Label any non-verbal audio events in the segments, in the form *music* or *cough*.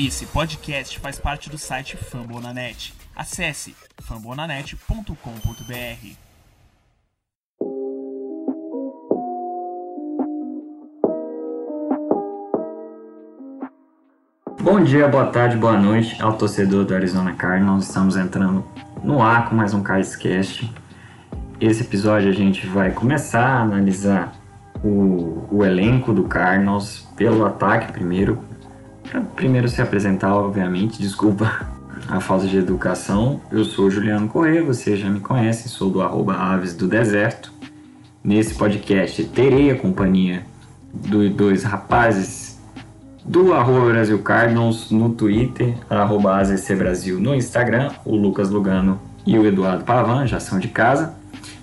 Esse podcast faz parte do site Fambonanet. Acesse fambonanet.com.br. Bom dia, boa tarde, boa noite ao torcedor do Arizona Cardinals. Estamos entrando no ar com mais um Cardcast. Esse episódio a gente vai começar a analisar o, o elenco do Cardinals pelo ataque primeiro, primeiro se apresentar, obviamente, desculpa a falta de educação. Eu sou Juliano Corrêa, você já me conhece, sou do arroba Aves do Deserto. Nesse podcast terei a companhia dos dois rapazes do arroba Brasil Cardinals no Twitter, arroba AZC Brasil no Instagram, o Lucas Lugano e o Eduardo Pavan, já são de casa.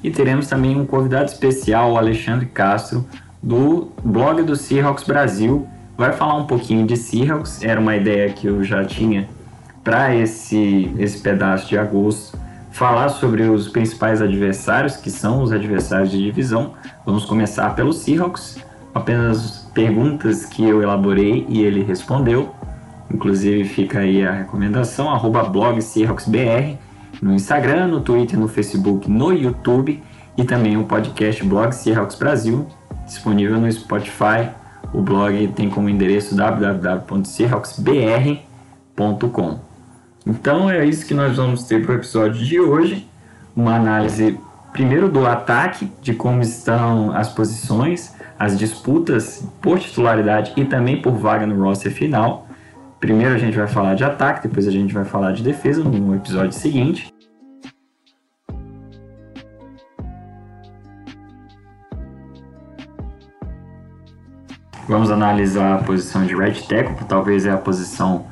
E teremos também um convidado especial, o Alexandre Castro, do blog do Seahawks Brasil, vai falar um pouquinho de Seahawks. Era uma ideia que eu já tinha para esse, esse pedaço de agosto. Falar sobre os principais adversários, que são os adversários de divisão. Vamos começar pelo Seahawks. Apenas perguntas que eu elaborei e ele respondeu. Inclusive fica aí a recomendação, arroba blog SeahawksBR no Instagram, no Twitter, no Facebook, no YouTube e também o podcast Blog Seahawks Brasil, disponível no Spotify, o blog tem como endereço www.seahawksbr.com. Então é isso que nós vamos ter para o episódio de hoje. Uma análise primeiro do ataque, de como estão as posições, as disputas por titularidade e também por vaga no roster final. Primeiro a gente vai falar de ataque, depois a gente vai falar de defesa no episódio seguinte. Vamos analisar a posição de right tackle, que talvez é a posição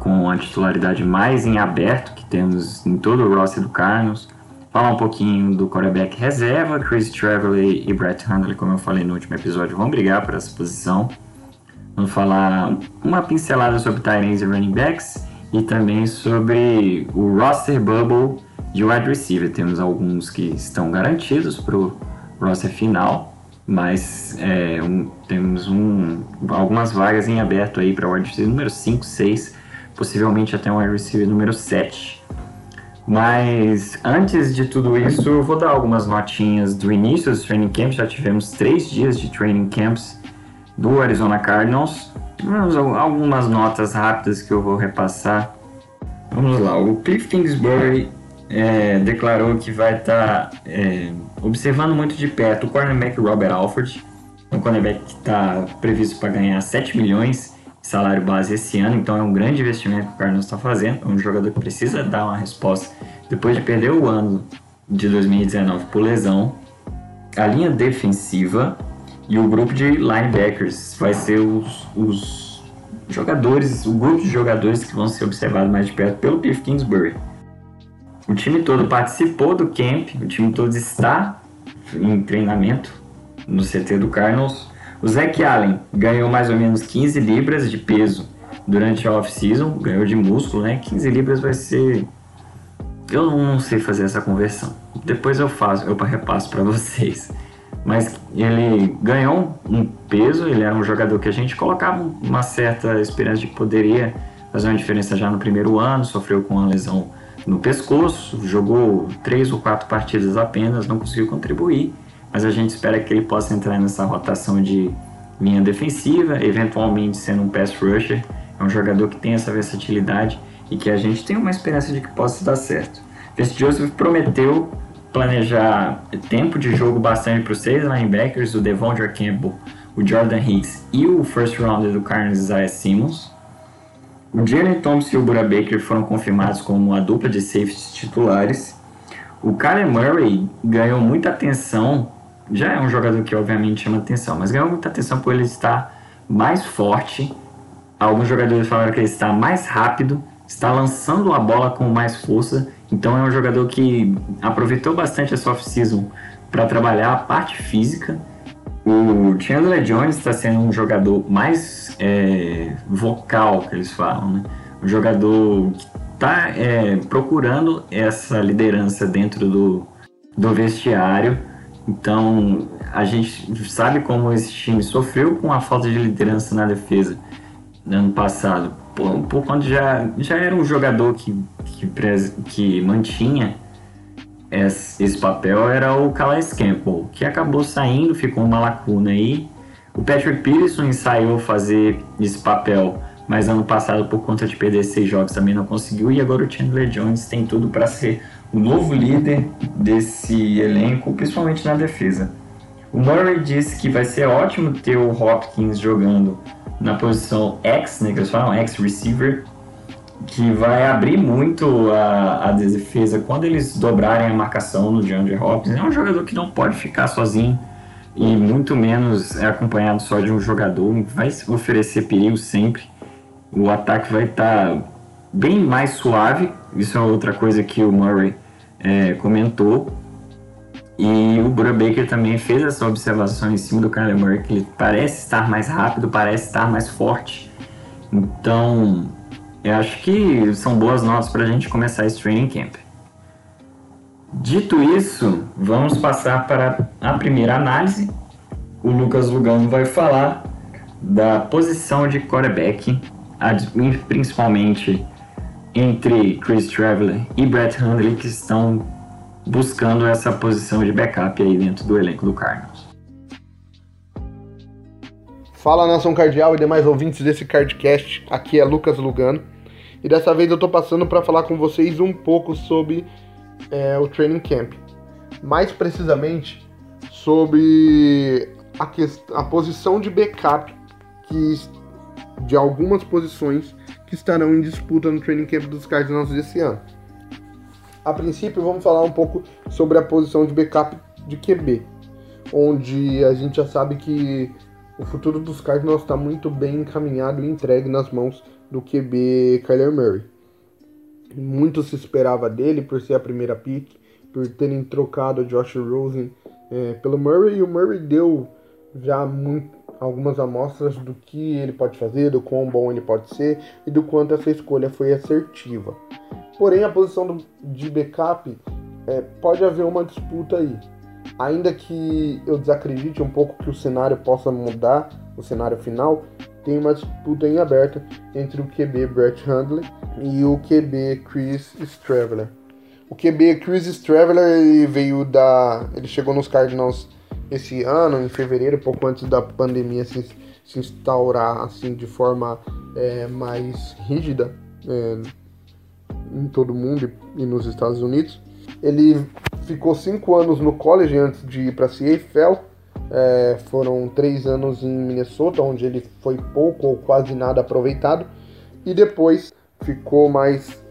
com a titularidade mais em aberto que temos em todo o roster do Cardinals. Falar um pouquinho do quarterback reserva, Chris Trevely e Brett Hundley, como eu falei no último episódio, vão brigar por essa posição. Vamos falar uma pincelada sobre Tyrants e running backs e também sobre o roster bubble de wide receiver. Temos alguns que estão garantidos para o roster final mas é, um, temos um, algumas vagas em aberto aí para o wide receiver número 5, 6, possivelmente até o wide receiver número 7. Mas antes de tudo isso, eu vou dar algumas notinhas do início dos training camps. Já tivemos três dias de training camps do Arizona Cardinals. Vamos algumas notas rápidas que eu vou repassar. Vamos lá, o Cliff Kingsbury é, declarou que vai estar tá, é, observando muito de perto o cornerback Robert Alford, um cornerback que está previsto para ganhar 7 milhões de salário base esse ano, então é um grande investimento que o Cardinals está fazendo, é um jogador que precisa dar uma resposta depois de perder o ano de 2019 por lesão. A linha defensiva e o grupo de linebackers vai ser os, os jogadores, o grupo de jogadores que vão ser observados mais de perto pelo Cliff Kingsbury. O time todo participou do camp, o time todo está em treinamento no CT do Cardinals. O Zach Allen ganhou mais ou menos 15 libras de peso durante a off-season, ganhou de músculo, né? 15 libras vai ser. Eu não sei fazer essa conversão. Depois eu faço, eu repasso para *laughs* vocês. Mas ele ganhou um peso, ele era um jogador que a gente colocava uma certa esperança de que poderia fazer uma diferença já no primeiro ano, sofreu com uma lesão no pescoço, jogou três ou quatro partidas apenas, não conseguiu contribuir, mas a gente espera que ele possa entrar nessa rotação de linha defensiva, eventualmente sendo um pass rusher. É um jogador que tem essa versatilidade e que a gente tem uma esperança de que possa dar certo. Vince Joseph prometeu planejar tempo de jogo bastante para os seis linebackers, o Devondre Campbell, o Jordan Hicks e o first rounder do Carlos Isaiah Simmons. O Jalen Thompson e o Bura Baker foram confirmados como a dupla de safeties titulares. O Kyler Murray ganhou muita atenção, já é um jogador que obviamente chama atenção, mas ganhou muita atenção por ele estar mais forte. Alguns jogadores falaram que ele está mais rápido, está lançando a bola com mais força. Então é um jogador que aproveitou bastante essa off-season para trabalhar a parte física o Chandler Jones está sendo um jogador mais é, vocal, que eles falam, né? Um jogador que está é, procurando essa liderança dentro do, do vestiário. Então, a gente sabe como esse time sofreu com a falta de liderança na defesa no ano passado por, por conta já, já era um jogador que, que, que mantinha esse, esse papel, era o Calais Campbell, que acabou saindo, ficou uma lacuna aí. O Patrick Peterson ensaiou fazer esse papel, mas ano passado, por conta de perder seis jogos, também não conseguiu. E agora o Chandler Jones tem tudo para ser o novo líder desse elenco, principalmente na defesa. O Murray disse que vai ser ótimo ter o Hopkins jogando na posição X, né, que eles falam, X receiver, que vai abrir muito a, a defesa quando eles dobrarem a marcação no DeAndre Hopkins. É um jogador que não pode ficar sozinho e muito menos é acompanhado só de um jogador, vai oferecer perigo sempre. O ataque vai estar tá bem mais suave, isso é outra coisa que o Murray é, comentou. E o Bura Baker também fez essa observação em cima do Kyler Murray, que ele parece estar mais rápido, parece estar mais forte. Então, eu acho que são boas notas para a gente começar esse training camp. Dito isso, vamos passar para a primeira análise. O Lucas Lugano vai falar da posição de quarterback, principalmente entre Chris Traveler e Brett Hundley, que estão buscando essa posição de backup aí dentro do elenco do Cardinals. Fala nação cardial e demais ouvintes desse cardcast, aqui é Lucas Lugano e dessa vez eu tô passando para falar com vocês um pouco sobre é, o training camp, mais precisamente sobre a, a posição de backup que, de algumas posições que estarão em disputa no training camp dos Cardinals desse ano. A princípio, vamos falar um pouco sobre a posição de backup de QB, onde a gente já sabe que o futuro dos Cardinals está muito bem encaminhado e entregue nas mãos do QB Kyler Murray. Muito se esperava dele por ser a primeira pick, por terem trocado Josh Rosen é, pelo Murray, e o Murray deu já muito, algumas amostras do que ele pode fazer, do quão bom ele pode ser e do quanto essa escolha foi assertiva. Porém, a posição do, de backup é, pode haver uma disputa aí. Ainda que eu desacredite um pouco que o cenário possa mudar, o cenário final, tem uma disputa em aberta entre o QB Brett Hundley e o QB Chris Straveler. O QB Chris Straveler ele veio da. ele chegou nos Cardinals esse ano, em fevereiro, pouco antes da pandemia se, se instaurar assim de forma é, mais rígida. É, em todo o mundo e nos Estados Unidos. Ele ficou cinco anos no college antes de ir para a CFL. É, foram três anos em Minnesota, onde ele foi pouco ou quase nada aproveitado. E depois ficou mais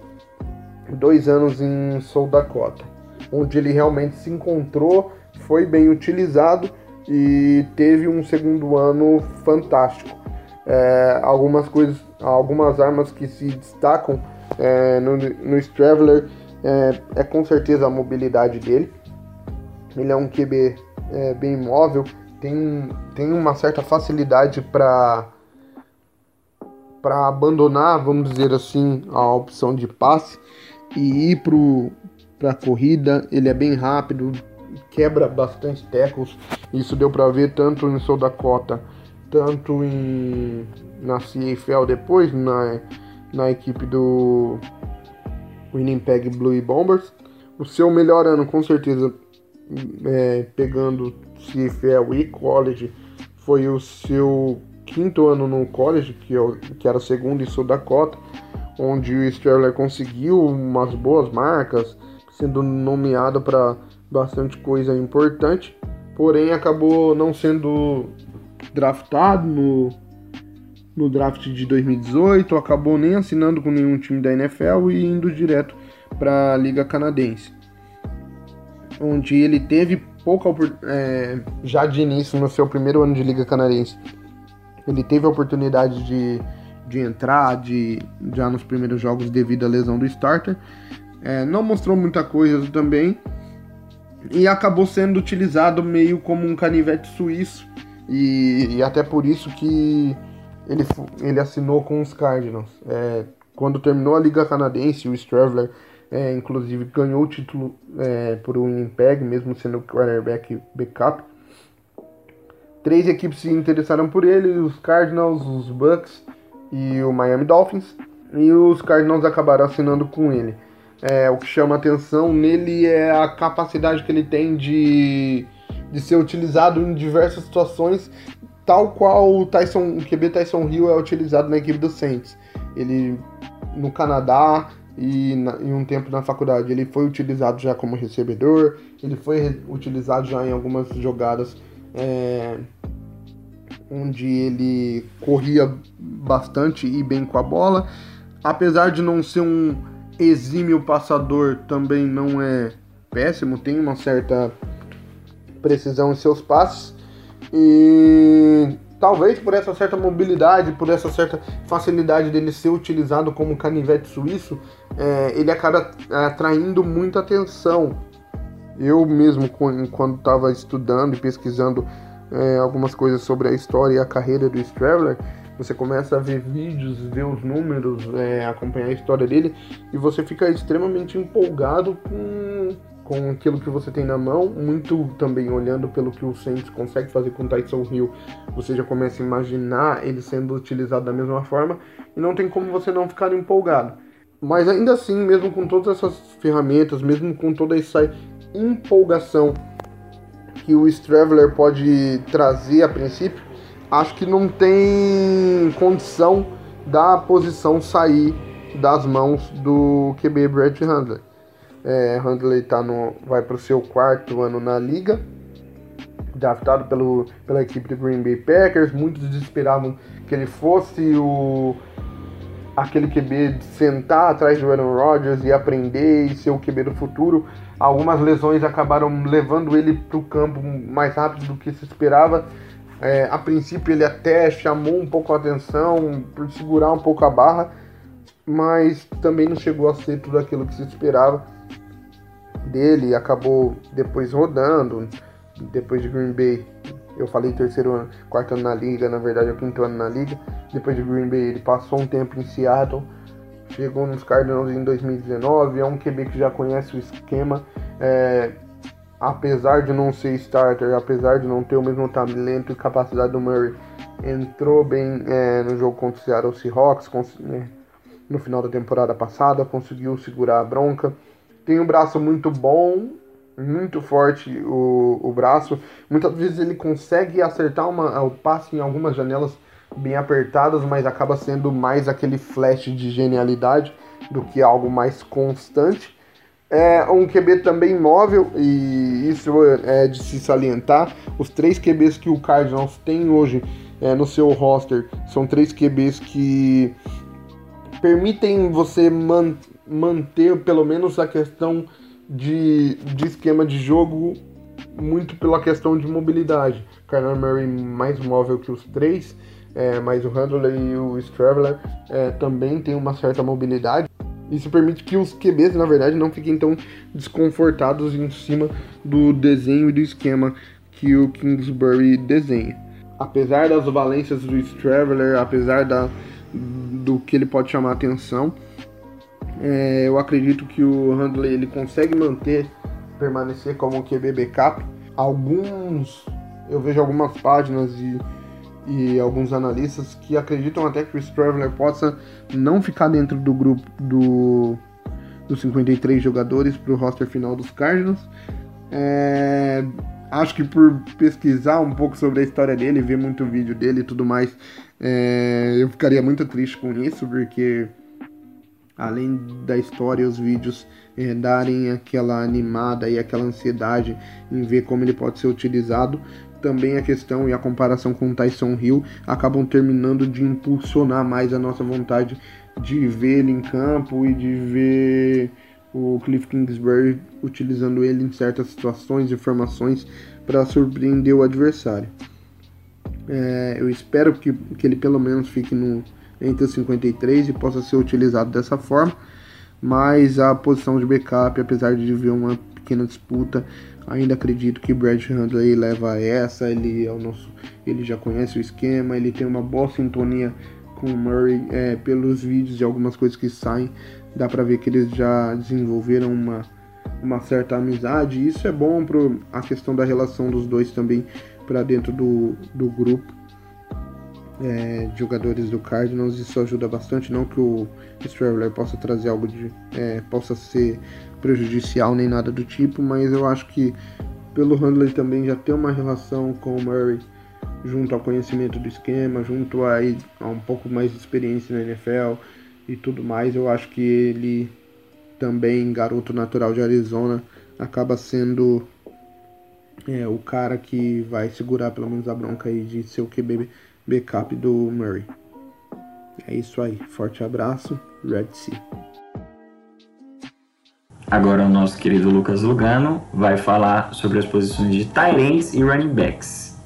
dois anos em South Dakota, onde ele realmente se encontrou, foi bem utilizado e teve um segundo ano fantástico. É, algumas coisas, algumas armas que se destacam é, no, no Straveler é, é, com certeza a mobilidade dele. Ele é um QB é, bem móvel, tem, tem uma certa facilidade para para abandonar, vamos dizer assim, a opção de passe e ir para a corrida. Ele é bem rápido, quebra bastante tackles. Isso deu para ver tanto em South Dakota, tanto em na CFL depois, na na equipe do Winnipeg Blue Bombers. O seu melhor ano, com certeza, é, pegando CFL e college, foi o seu quinto ano no college, que, é que era segundo em Sul Dakota, onde o Sterler conseguiu umas boas marcas, sendo nomeado para bastante coisa importante, porém acabou não sendo draftado no no draft de 2018, acabou nem assinando com nenhum time da NFL e indo direto para a Liga Canadense, onde ele teve pouca é, já de início no seu primeiro ano de Liga Canadense, ele teve a oportunidade de, de entrar de, já nos primeiros jogos devido à lesão do starter, é, não mostrou muita coisa também. E acabou sendo utilizado meio como um canivete suíço. E, e até por isso que ele, ele assinou com os Cardinals. É, quando terminou a Liga Canadense, o Straveler, é, inclusive, ganhou o título é, por um Winnipeg, mesmo sendo quarterback backup. Três equipes se interessaram por ele, os Cardinals, os Bucks e o Miami Dolphins. E os Cardinals acabaram assinando com ele. É, o que chama atenção nele é a capacidade que ele tem de, de ser utilizado em diversas situações, tal qual o Tyson, o QB Tyson Hill é utilizado na equipe do Saints. Ele no Canadá e na, em um tempo na faculdade ele foi utilizado já como recebedor, ele foi utilizado já em algumas jogadas é, onde ele corria bastante e bem com a bola. Apesar de não ser um exímio passador, também não é péssimo, tem uma certa precisão em seus passes. E talvez por essa certa mobilidade, por essa certa facilidade dele ser utilizado como canivete suíço, é, ele acaba atraindo muita atenção. Eu mesmo, quando estava estudando e pesquisando é, algumas coisas sobre a história e a carreira do Straveler, você começa a ver vídeos, ver os números, é, acompanhar a história dele e você fica extremamente empolgado com, com aquilo que você tem na mão, muito também olhando pelo que o Saints consegue fazer com o Tyson Hill, você já começa a imaginar ele sendo utilizado da mesma forma e não tem como você não ficar empolgado. Mas ainda assim, mesmo com todas essas ferramentas, mesmo com toda essa empolgação que o Straveler pode trazer a princípio, acho que não tem condição da posição sair das mãos do QB Brett Handler. É, Handler tá no, vai para o seu quarto ano na liga, draftado pelo, pela equipe do Green Bay Packers. Muitos esperavam que ele fosse o aquele QB de sentar atrás do Aaron Rodgers e aprender e ser o QB do futuro. Algumas lesões acabaram levando ele para o campo mais rápido do que se esperava. É, a princípio ele até chamou um pouco a atenção por segurar um pouco a barra, mas também não chegou a ser tudo aquilo que se esperava dele. Acabou depois rodando, depois de Green Bay. Eu falei terceiro ano, quarto ano na liga, na verdade é o quinto ano na liga. Depois de Green Bay ele passou um tempo em Seattle, chegou nos Cardinals em 2019. É um QB que já conhece o esquema. É, apesar de não ser starter, apesar de não ter o mesmo talento e capacidade do Murray, entrou bem é, no jogo contra o Seattle Seahawks né, no final da temporada passada, conseguiu segurar a bronca. Tem um braço muito bom, muito forte o, o braço. Muitas vezes ele consegue acertar uma, o passe em algumas janelas bem apertadas, mas acaba sendo mais aquele flash de genialidade do que algo mais constante. É um QB também móvel, e isso é de se salientar. Os três QBs que o Cardinals tem hoje é, no seu roster são três QBs que permitem você man manter pelo menos a questão de, de esquema de jogo muito pela questão de mobilidade. Kyler Murray mais móvel que os três, é, mas o Handler e o Straveler é, também tem uma certa mobilidade. Isso permite que os QBs, na verdade, não fiquem tão desconfortados em cima do desenho e do esquema que o Kingsbury desenha. Apesar das valências do Traveler, apesar da, do que ele pode chamar atenção, é, eu acredito que o Handley ele consegue manter, permanecer como QB backup. Alguns, eu vejo algumas páginas e e alguns analistas que acreditam até que o Traveler possa não ficar dentro do grupo do, dos 53 jogadores para o roster final dos Cardinals. É, acho que por pesquisar um pouco sobre a história dele, ver muito vídeo dele e tudo mais, é, eu ficaria muito triste com isso, porque além da história, os vídeos é, darem aquela animada e aquela ansiedade em ver como ele pode ser utilizado, também a questão e a comparação com o Tyson Hill acabam terminando de impulsionar mais a nossa vontade de ver ele em campo e de ver o Cliff Kingsbury utilizando ele em certas situações e formações para surpreender o adversário. É, eu espero que, que ele pelo menos fique no, entre os 53 e possa ser utilizado dessa forma, mas a posição de backup, apesar de ver uma pequena disputa, Ainda acredito que Brad Handley leva essa, ele é o nosso, ele já conhece o esquema, ele tem uma boa sintonia com o Murray é, pelos vídeos e algumas coisas que saem, dá para ver que eles já desenvolveram uma, uma certa amizade. Isso é bom para a questão da relação dos dois também para dentro do, do grupo. É, jogadores do Cardinals, isso ajuda bastante. Não que o Straveler possa trazer algo de. É, possa ser prejudicial nem nada do tipo, mas eu acho que pelo Handler também já ter uma relação com o Murray junto ao conhecimento do esquema, junto a, a um pouco mais de experiência na NFL e tudo mais, eu acho que ele também, garoto natural de Arizona, acaba sendo é, o cara que vai segurar pelo menos a bronca aí de ser o QB backup do Murray. É isso aí, forte abraço, Red Sea. Agora o nosso querido Lucas Lugano vai falar sobre as posições de tight e running backs.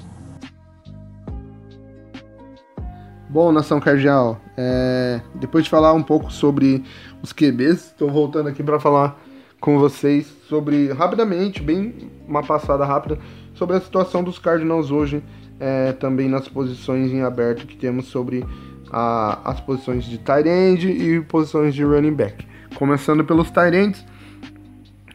Bom, Nação Cardial, é... depois de falar um pouco sobre os QBs, estou voltando aqui para falar com vocês sobre, rapidamente, bem uma passada rápida, sobre a situação dos Cardinals hoje, é, também nas posições em aberto que temos sobre a, as posições de tight end e posições de running back. Começando pelos tight ends,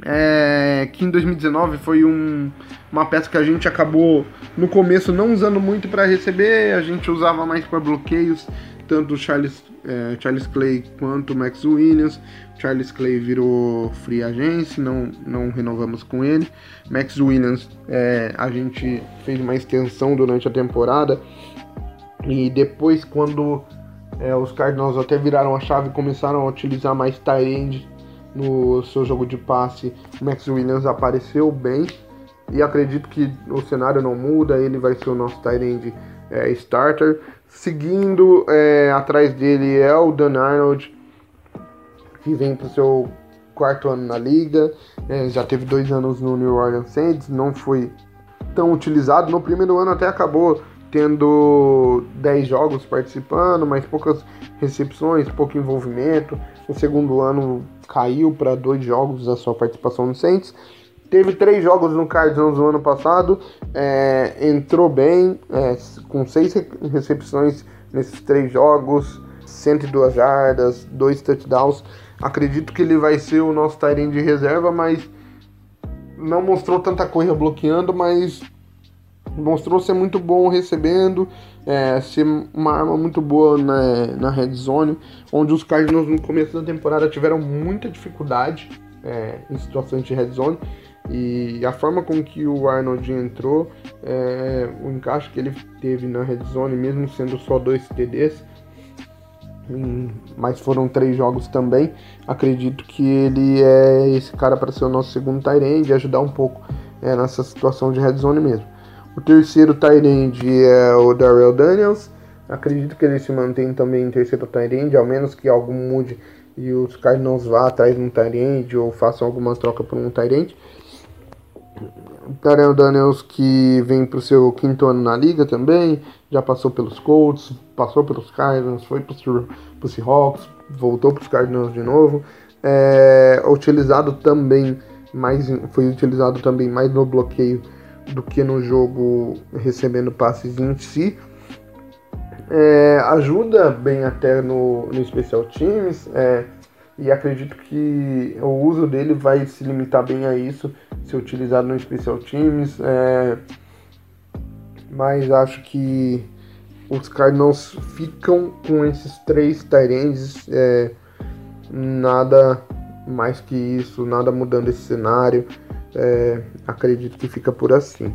é, que em 2019 foi um, uma peça que a gente acabou no começo não usando muito para receber, a gente usava mais para bloqueios, tanto o Charles, é, Charles Clay quanto o Max Williams. Charles Clay virou free agency, não, não renovamos com ele. Max Williams, é, a gente fez uma extensão durante a temporada e depois quando é, os Cardinals até viraram a chave e começaram a utilizar mais tight no seu jogo de passe, Max Williams apareceu bem e acredito que o cenário não muda, ele vai ser o nosso tight é, starter. Seguindo é, atrás dele é o Dan Arnold, que vem para o seu quarto ano na liga, é, já teve dois anos no New Orleans Saints, não foi tão utilizado. No primeiro ano até acabou tendo 10 jogos participando, mas poucas recepções, pouco envolvimento. No segundo ano caiu para dois jogos a sua participação no Saints. Teve três jogos no Cardinals no ano passado, é, entrou bem, é, com seis recepções nesses três jogos, 102 jardas, dois touchdowns. Acredito que ele vai ser o nosso Tyrene de reserva, mas não mostrou tanta coisa bloqueando, mas mostrou ser muito bom recebendo, é, ser uma arma muito boa na, na red zone, onde os Cardinals no começo da temporada tiveram muita dificuldade é, em situações de red zone. E a forma com que o Arnold entrou, é, o encaixe que ele teve na red zone, mesmo sendo só dois TDs, mas foram três jogos também. Acredito que ele é esse cara para ser o nosso segundo Tyrande e ajudar um pouco é, nessa situação de red zone mesmo. O terceiro Tyrande é o Darrell Daniels. Acredito que ele se mantém também em terceiro Tyrande, ao menos que algo mude e os Cardinals vá atrás de um Tyrande ou façam alguma troca por um Tyrande. Darrell Daniels que vem para o seu quinto ano na liga também, já passou pelos Colts, passou pelos Cardinals, foi para os Seahawks, voltou para os Cardinals de novo. É, utilizado também mais, foi utilizado também mais no bloqueio do que no jogo recebendo passes em si. É, ajuda bem até no, no Special Teams é, e acredito que o uso dele vai se limitar bem a isso, ser utilizado no Special Teams. É, mas acho que os Cardinals ficam com esses três Tyrands, é, nada mais que isso, nada mudando esse cenário. É, acredito que fica por assim.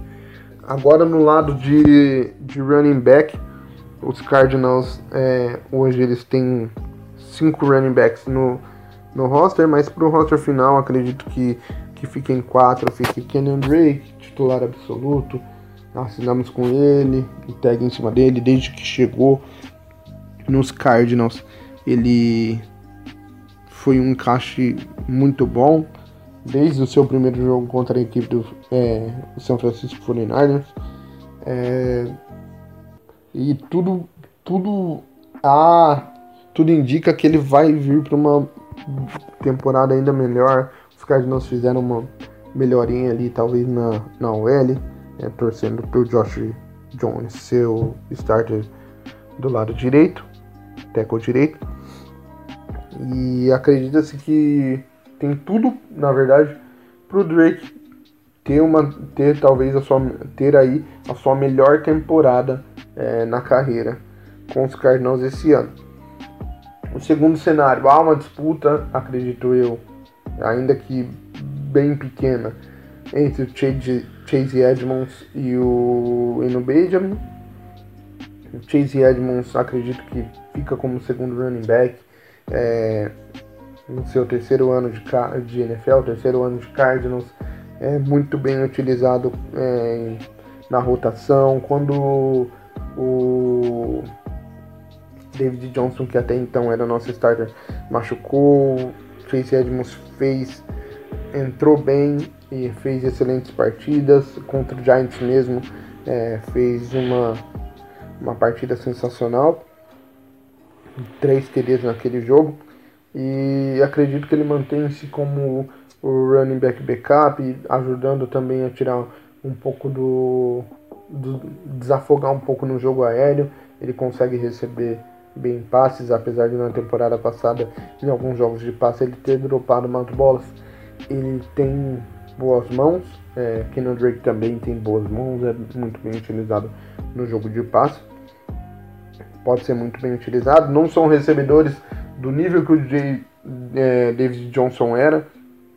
Agora no lado de, de running back, os Cardinals é, hoje eles têm cinco running backs no, no roster, mas para o roster final acredito que, que fiquem quatro, fique Kenyon Drake, titular absoluto, assinamos com ele, tag em cima dele desde que chegou nos Cardinals. Ele foi um encaixe muito bom desde o seu primeiro jogo contra a equipe do é, São Francisco 49ers. É, e tudo, tudo, ah, tudo indica que ele vai vir para uma temporada ainda melhor. Os Cardinals fizeram uma melhorinha ali, talvez na, na OL é, torcendo para o Josh Jones ser o starter do lado direito, tackle direito. E acredita-se que tem tudo, na verdade, para o Drake ter uma ter talvez a sua ter aí a sua melhor temporada é, na carreira. com os Cardinals esse ano. O segundo cenário, há uma disputa, acredito eu, ainda que bem pequena, entre o Chase, Chase Edmonds e o Eno Benjamin. O Chase Edmonds acredito que fica como segundo running back é, no seu terceiro ano de, de NFL, terceiro ano de Cardinals. É muito bem utilizado é, na rotação. Quando o David Johnson, que até então era nosso starter, machucou, Chase Edmonds fez, entrou bem e fez excelentes partidas. Contra o Giants mesmo, é, fez uma, uma partida sensacional, três TDs naquele jogo. E acredito que ele mantém-se como o running back backup, ajudando também a tirar um pouco do, do desafogar um pouco no jogo aéreo, ele consegue receber bem passes, apesar de na temporada passada, em alguns jogos de passe, ele ter dropado umas bolas. Ele tem boas mãos, é, Kenan Drake também tem boas mãos, é muito bem utilizado no jogo de passe. Pode ser muito bem utilizado. Não são recebedores do nível que o Jay, é, David Johnson era.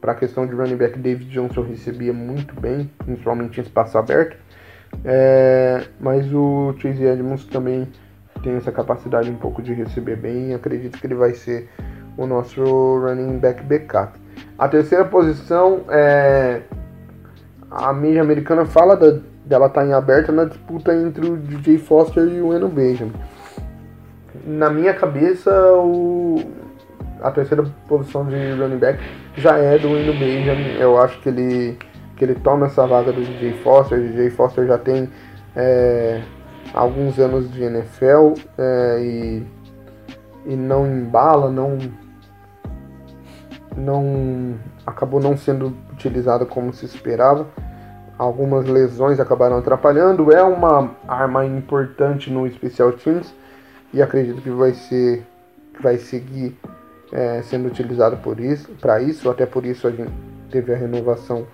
Para a questão de running back, David Johnson recebia muito bem, principalmente em espaço aberto. É, mas o Chase Edmonds também tem essa capacidade um pouco de receber bem. Acredito que ele vai ser o nosso running back backup. A terceira posição é a mídia americana fala da, dela estar tá em aberta na disputa entre o DJ Foster e o Eno Benjamin. Na minha cabeça, o, a terceira posição de running back já é do Eno Benjamin. Eu acho que ele, que ele toma essa vaga do DJ Foster. O DJ Foster já tem é, alguns anos de NFL é, e, e não embala, não, não acabou não sendo utilizado como se esperava. Algumas lesões acabaram atrapalhando. É uma arma importante no Special Teams e acredito que vai ser vai seguir é, sendo utilizado por isso, para isso, até por isso a gente teve a renovação,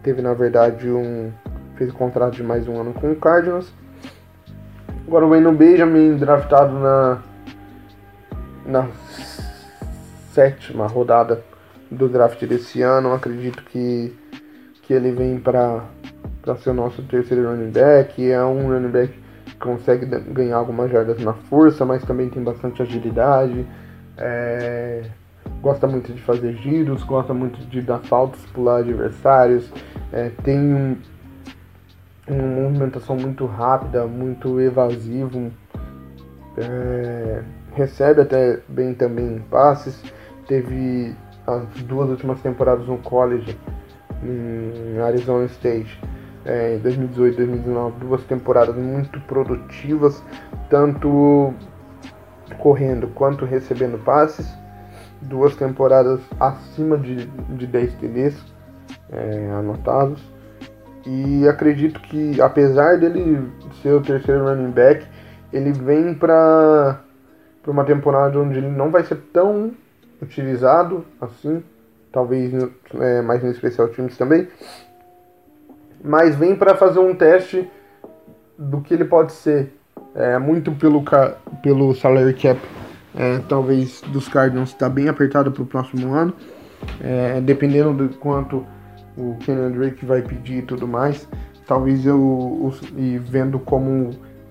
teve na verdade um fez o contrato de mais um ano com o Cardinals Agora o Wayne Benjamin draftado na, na sétima rodada do draft desse ano. Acredito que, que ele vem para ser o nosso terceiro running back. É um running back que consegue ganhar algumas jardas na força, mas também tem bastante agilidade. É, gosta muito de fazer giros, gosta muito de dar saltos, pular adversários. É, tem um uma movimentação muito rápida, muito evasivo, é, recebe até bem também passes, teve as duas últimas temporadas no college em Arizona State é, em 2018 e 2019, duas temporadas muito produtivas, tanto correndo quanto recebendo passes, duas temporadas acima de, de 10 TDs é, anotados e acredito que, apesar dele ser o terceiro running back, ele vem para uma temporada onde ele não vai ser tão utilizado assim, talvez é, mais no especial times também, mas vem para fazer um teste do que ele pode ser, é, muito pelo, pelo salary cap, é, talvez dos Cardinals está bem apertado para o próximo ano, é, dependendo do quanto o Kenan Drake vai pedir e tudo mais. Talvez eu, e vendo como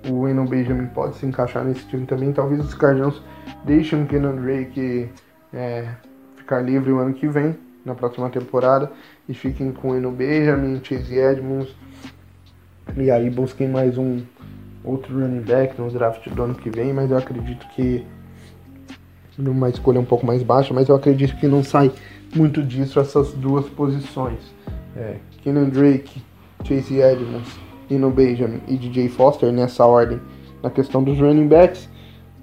o Enon Benjamin pode se encaixar nesse time também, talvez os Cardinals deixem o Kenan Drake é, ficar livre o ano que vem, na próxima temporada, e fiquem com o Enon Benjamin, Chase Edmonds, e aí busquem mais um outro running back no draft do ano que vem, mas eu acredito que numa escolha um pouco mais baixa, mas eu acredito que não sai muito disso essas duas posições. É, Kenan Drake, Chase Edmonds, Eno Benjamin e DJ Foster nessa ordem na questão dos running backs.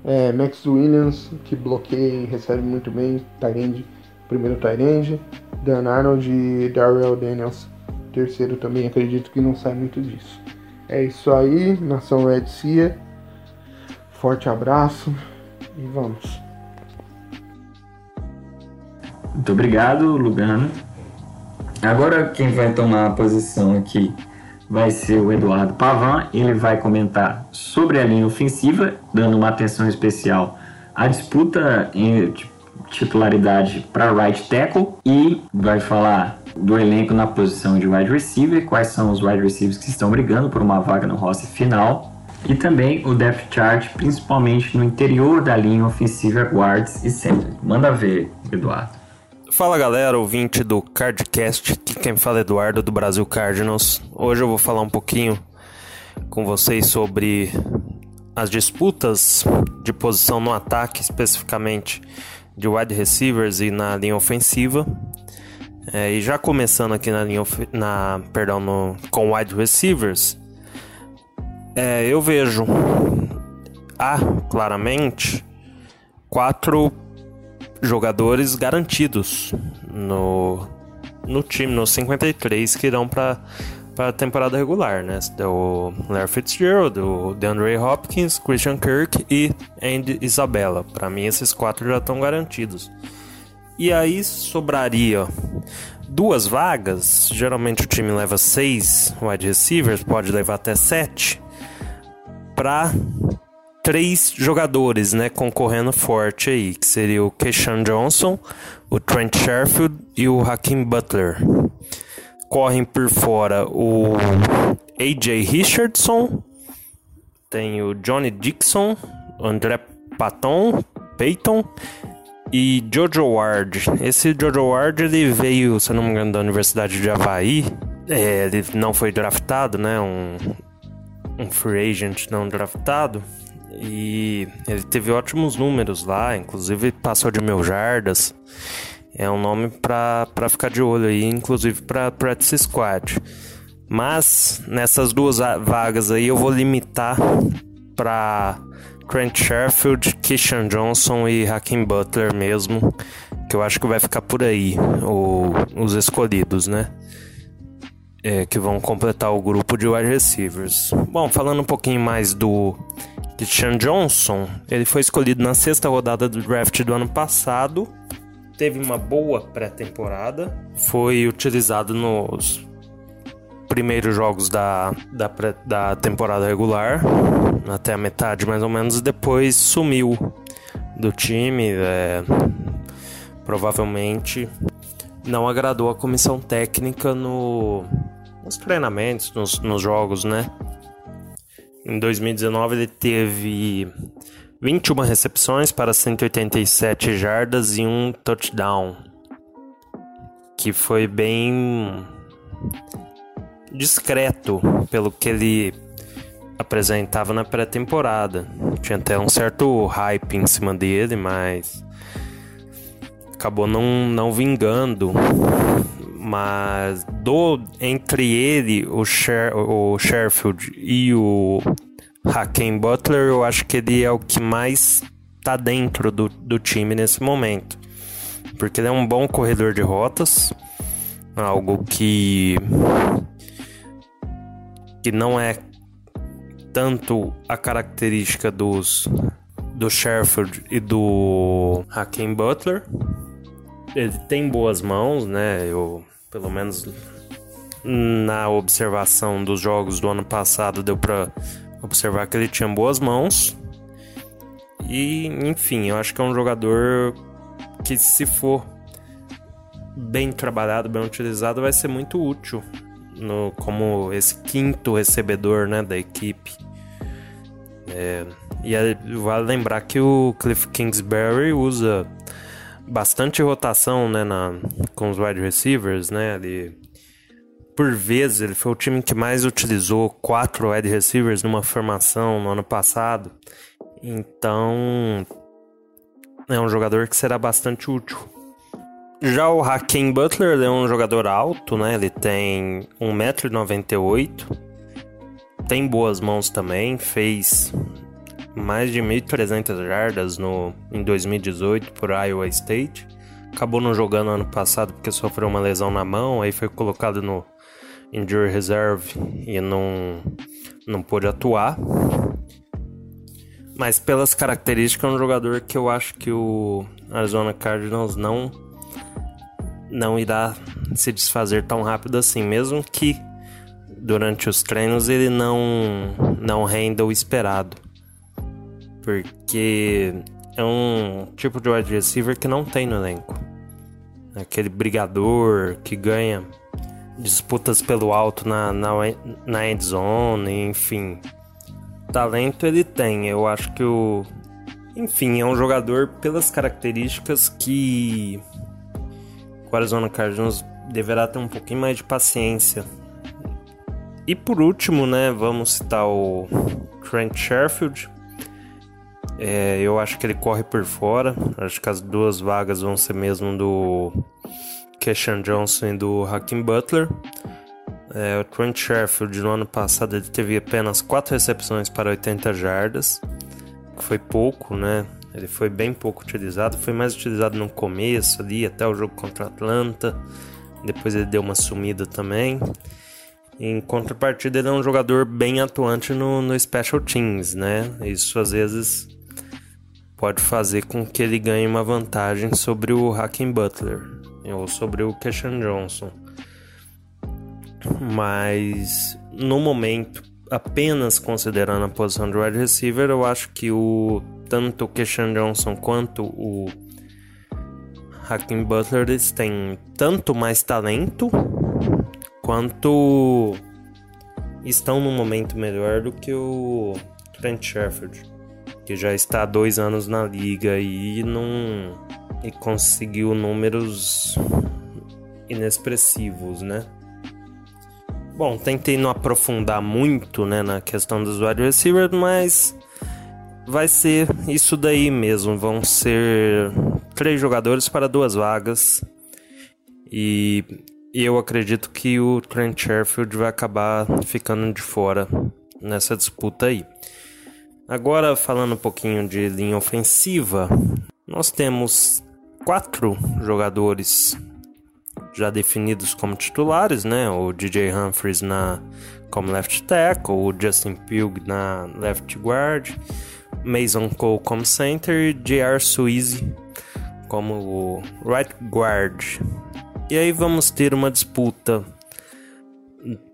É, Max Williams, que bloqueia e recebe muito bem, Tyrande, primeiro Tyrande. Dan Arnold e Darrell Daniels, terceiro também, acredito que não sai muito disso. É isso aí, Nação Red Sea. Forte abraço e vamos. Muito obrigado, Lugano. Agora quem vai tomar a posição aqui vai ser o Eduardo Pavan. Ele vai comentar sobre a linha ofensiva, dando uma atenção especial à disputa em titularidade para right tackle e vai falar do elenco na posição de wide receiver, quais são os wide receivers que estão brigando por uma vaga no roster final e também o depth chart, principalmente no interior da linha ofensiva guards e center. Manda ver, Eduardo. Fala galera, ouvinte do Cardcast, aqui quem fala é Eduardo do Brasil Cardinals. Hoje eu vou falar um pouquinho com vocês sobre as disputas de posição no ataque, especificamente de wide receivers e na linha ofensiva. É, e já começando aqui na linha, na, perdão, no, com wide receivers, é, eu vejo há claramente quatro jogadores garantidos no, no time, nos 53 que irão para a temporada regular, né? O Larry Fitzgerald, o DeAndre Hopkins, Christian Kirk e Andy Isabella. Para mim, esses quatro já estão garantidos. E aí sobraria duas vagas. Geralmente o time leva seis wide receivers, pode levar até sete para três jogadores, né, concorrendo forte aí, que seria o Keishan Johnson, o Trent Sherfield e o Hakim Butler. Correm por fora o AJ Richardson, tem o Johnny Dixon, André Patton, Peyton e Jojo Ward. Esse Jojo Ward ele veio, se não me engano, da Universidade de Havaí. É, ele não foi draftado, né? Um, um free agent não draftado. E ele teve ótimos números lá, inclusive passou de mil jardas. É um nome para ficar de olho aí, inclusive para practice squad. Mas nessas duas vagas aí eu vou limitar para Trent Sherfield, Kishan Johnson e Hakim Butler mesmo, que eu acho que vai ficar por aí o, os escolhidos, né? é, que vão completar o grupo de wide receivers. Bom, falando um pouquinho mais do Christian Johnson, ele foi escolhido na sexta rodada do draft do ano passado. Teve uma boa pré-temporada, foi utilizado nos primeiros jogos da, da, pré, da temporada regular, até a metade mais ou menos, e depois sumiu do time. É, provavelmente não agradou a comissão técnica no, nos treinamentos, nos, nos jogos, né? Em 2019 ele teve 21 recepções para 187 jardas e um touchdown, que foi bem discreto pelo que ele apresentava na pré-temporada. Tinha até um certo hype em cima dele, mas acabou não, não vingando mas do entre ele, o, Sher, o Sherfield e o Hakeem Butler, eu acho que ele é o que mais tá dentro do, do time nesse momento. Porque ele é um bom corredor de rotas, algo que que não é tanto a característica dos do Sherfield e do Hakeem Butler. Ele tem boas mãos, né? Eu pelo menos na observação dos jogos do ano passado, deu para observar que ele tinha boas mãos. E, enfim, eu acho que é um jogador que, se for bem trabalhado, bem utilizado, vai ser muito útil no, como esse quinto recebedor né, da equipe. É, e vale lembrar que o Cliff Kingsbury usa bastante rotação né, na, com os wide receivers, né? Ele, por vezes, ele foi o time que mais utilizou quatro wide receivers numa formação no ano passado. Então, é um jogador que será bastante útil. Já o Hakeem Butler é um jogador alto, né? Ele tem 1,98m. Tem boas mãos também, fez mais de 1.300 jardas no, em 2018 por Iowa State. Acabou não jogando ano passado porque sofreu uma lesão na mão, aí foi colocado no Injury Reserve e não, não pôde atuar. Mas pelas características é um jogador que eu acho que o Arizona Cardinals não não irá se desfazer tão rápido assim, mesmo que durante os treinos ele não, não renda o esperado. Porque é um tipo de wide receiver que não tem no elenco. Aquele brigador que ganha disputas pelo alto na, na, na end zone, enfim. Talento ele tem, eu acho que o. Enfim, é um jogador pelas características que o Arizona Cardinals deverá ter um pouquinho mais de paciência. E por último, né, vamos citar o Trent Sherfield. É, eu acho que ele corre por fora. Acho que as duas vagas vão ser mesmo do Keshan Johnson e do Hakim Butler. É, o Trent Sherfield no ano passado ele teve apenas 4 recepções para 80 jardas, que foi pouco, né? Ele foi bem pouco utilizado, foi mais utilizado no começo ali, até o jogo contra Atlanta. Depois ele deu uma sumida também. Em contrapartida, ele é um jogador bem atuante no, no Special Teams, né? Isso às vezes pode fazer com que ele ganhe uma vantagem sobre o Hakim Butler ou sobre o Keshan Johnson. Mas no momento, apenas considerando a posição de wide receiver, eu acho que o tanto o Keshan Johnson quanto o Hakim Butler eles têm tanto mais talento quanto estão num momento melhor do que o Trent Sherfield, que já está há dois anos na liga e não e conseguiu números inexpressivos, né? Bom, tentei não aprofundar muito, né, na questão dos wide receivers, mas vai ser isso daí mesmo. Vão ser três jogadores para duas vagas. E eu acredito que o Trent Sherfield vai acabar ficando de fora nessa disputa aí. Agora, falando um pouquinho de linha ofensiva, nós temos quatro jogadores já definidos como titulares, né? O DJ Humphries na como left tackle, o Justin Pugh na left guard, Mason Cole como center e J.R. Suizy como right guard. E aí vamos ter uma disputa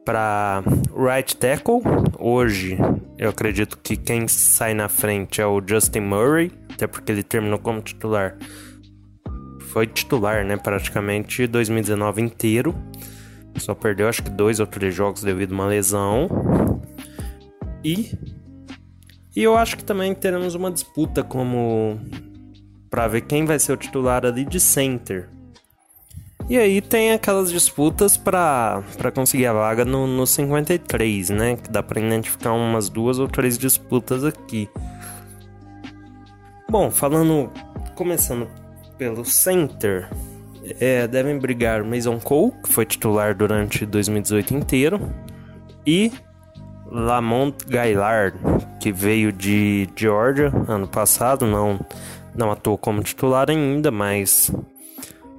para right tackle. Hoje eu acredito que quem sai na frente é o Justin Murray, até porque ele terminou como titular. Foi titular, né, praticamente 2019 inteiro. Só perdeu acho que dois ou três jogos devido a uma lesão. E e eu acho que também teremos uma disputa como para ver quem vai ser o titular ali de center. E aí tem aquelas disputas para conseguir a vaga no, no 53, né? Que dá para identificar umas duas ou três disputas aqui. Bom, falando, começando pelo center, é, devem brigar Mason Cole, que foi titular durante 2018 inteiro, e Lamont Gaillard, que veio de Georgia ano passado, não, não atuou como titular ainda, mas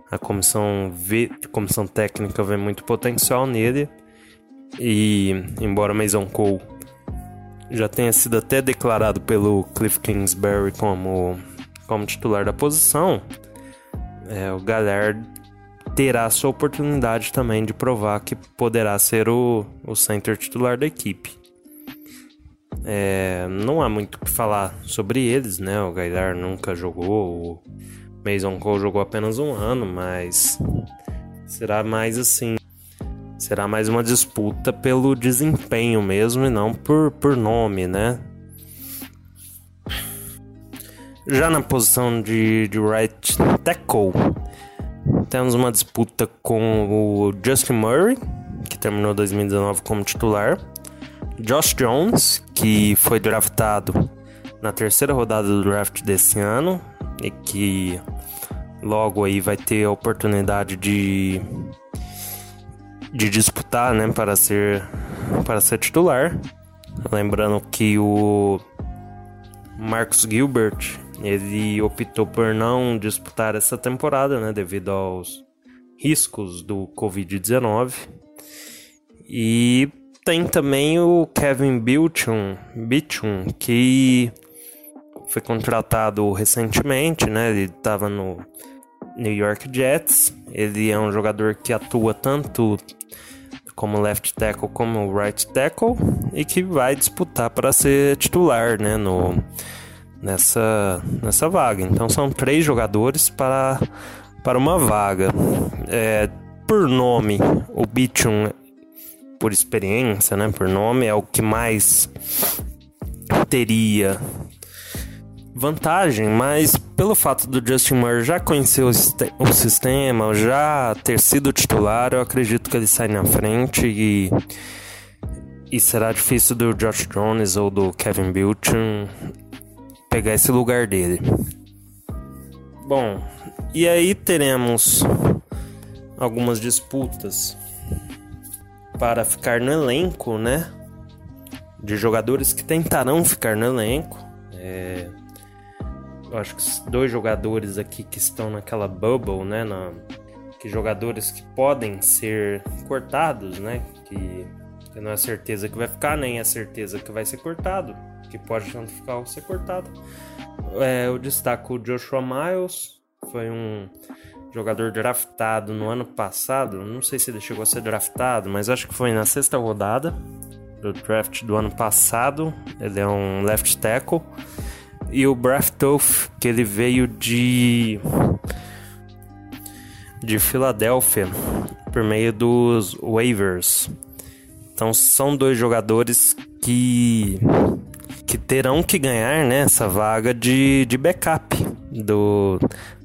a comissão, vê, a comissão técnica vê muito potencial nele. E embora Mason Cole já tenha sido até declarado pelo Cliff Kingsbury como, como titular da posição, é, o Gaillard terá sua oportunidade também de provar que poderá ser o, o center titular da equipe. É, não há muito o que falar sobre eles, né? O Gaidar nunca jogou, Mason Cole jogou apenas um ano, mas será mais assim. Será mais uma disputa pelo desempenho mesmo e não por, por nome, né? Já na posição de, de right tackle, temos uma disputa com o Justin Murray, que terminou 2019 como titular. Josh Jones, que foi draftado na terceira rodada do draft desse ano e que logo aí vai ter a oportunidade de de disputar, né, para ser para ser titular. Lembrando que o Marcus Gilbert ele optou por não disputar essa temporada, né, devido aos riscos do Covid-19. E tem também o Kevin Bichum, Bichum que foi contratado recentemente, né? Ele estava no New York Jets. Ele é um jogador que atua tanto como left tackle como right tackle e que vai disputar para ser titular, né, no nessa nessa vaga. Então são três jogadores para para uma vaga. É, por nome, o Bichum por experiência, né, por nome é o que mais teria vantagem, mas pelo fato do Justin Murray já conhecer o, o, sistema, já ter sido titular, eu acredito que ele sai na frente e, e será difícil do Josh Jones ou do Kevin Bilton pegar esse lugar dele. Bom, e aí teremos algumas disputas para ficar no elenco, né? De jogadores que tentarão ficar no elenco. É, acho que dois jogadores aqui que estão naquela bubble, né? Na, que jogadores que podem ser cortados, né? Que, que não é certeza que vai ficar, nem é certeza que vai ser cortado. Que pode tanto ficar ou ser cortado. É, eu destaco o Joshua Miles, foi um jogador draftado no ano passado. Não sei se ele chegou a ser draftado, mas acho que foi na sexta rodada do draft do ano passado. Ele é um left tackle e o Braftolf, que ele veio de de Filadélfia por meio dos waivers. Então são dois jogadores que que terão que ganhar né, essa vaga de, de backup do,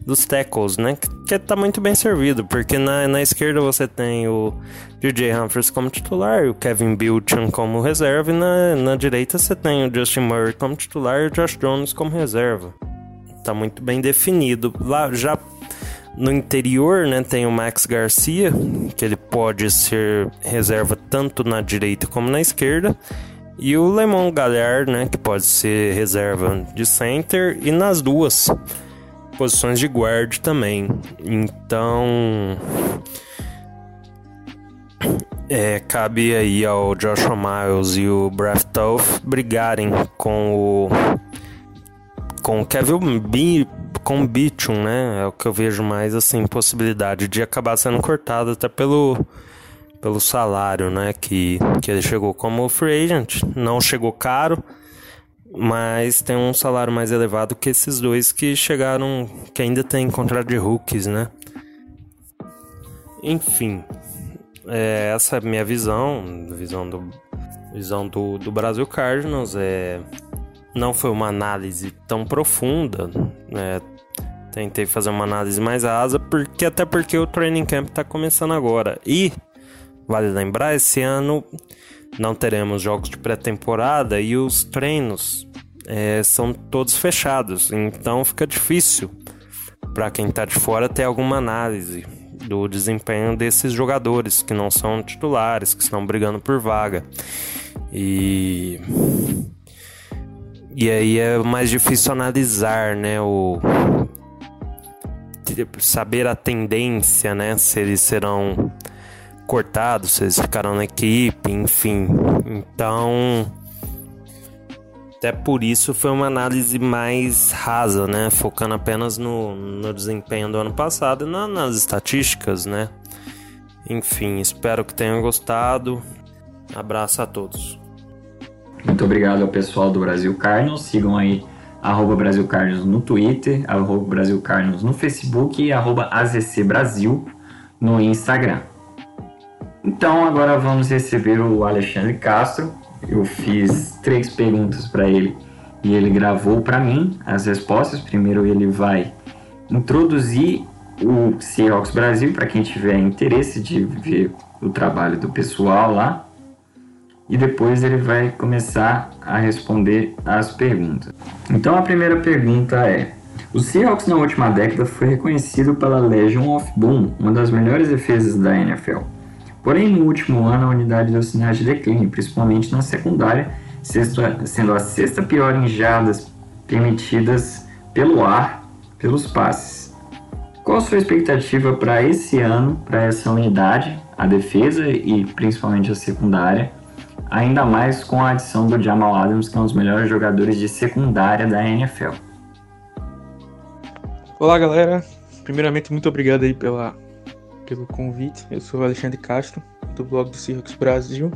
dos tackles, né? Que tá muito bem servido, porque na, na esquerda você tem o DJ Humphries como titular, o Kevin Bilton como reserva, e na, na direita você tem o Justin Murray como titular e o Josh Jones como reserva. Tá muito bem definido. Lá já no interior, né, tem o Max Garcia, que ele pode ser reserva tanto na direita como na esquerda. E o Lemon Galhard, né, que pode ser reserva de center e nas duas posições de guard também. Então, é, cabe aí ao Joshua Miles e o Braftolf brigarem com o com o Kevin B, com o Bichum, né? É o que eu vejo mais assim possibilidade de acabar sendo cortado até pelo pelo salário, né, que que ele chegou como free agent, não chegou caro mas tem um salário mais elevado que esses dois que chegaram, que ainda tem contrato de rookies, né? Enfim, é, essa é a minha visão, visão do, visão do, do Brasil Cardinals. É, não foi uma análise tão profunda, né? Tentei fazer uma análise mais asa, porque até porque o training camp está começando agora. E, vale lembrar, esse ano não teremos jogos de pré-temporada e os treinos é, são todos fechados, então fica difícil para quem está de fora ter alguma análise do desempenho desses jogadores que não são titulares, que estão brigando por vaga. E e aí é mais difícil analisar, né, o saber a tendência, né, se eles serão cortados, se eles ficaram na equipe, enfim. Então, até por isso foi uma análise mais rasa, né? Focando apenas no, no desempenho do ano passado e na, nas estatísticas, né? Enfim, espero que tenham gostado. Abraço a todos. Muito obrigado ao pessoal do Brasil Carnos. Sigam aí arroba Brasil Carnos no Twitter, arroba Brasil Carnos no Facebook e arroba AZC Brasil no Instagram. Então agora vamos receber o Alexandre Castro. Eu fiz três perguntas para ele e ele gravou para mim as respostas. Primeiro ele vai introduzir o Seahawks Brasil para quem tiver interesse de ver o trabalho do pessoal lá. E depois ele vai começar a responder as perguntas. Então a primeira pergunta é: o Seahawks na última década foi reconhecido pela Legion of Boom, uma das melhores defesas da NFL. Porém, no último ano, a unidade deu sinais de declínio, principalmente na secundária, sendo a sexta pior em jardas permitidas pelo ar, pelos passes. Qual a sua expectativa para esse ano, para essa unidade, a defesa e principalmente a secundária, ainda mais com a adição do Jamal Adams, que é um dos melhores jogadores de secundária da NFL? Olá, galera. Primeiramente, muito obrigado aí pela pelo convite. Eu sou Alexandre Castro. do blog do Seahawks Brasil.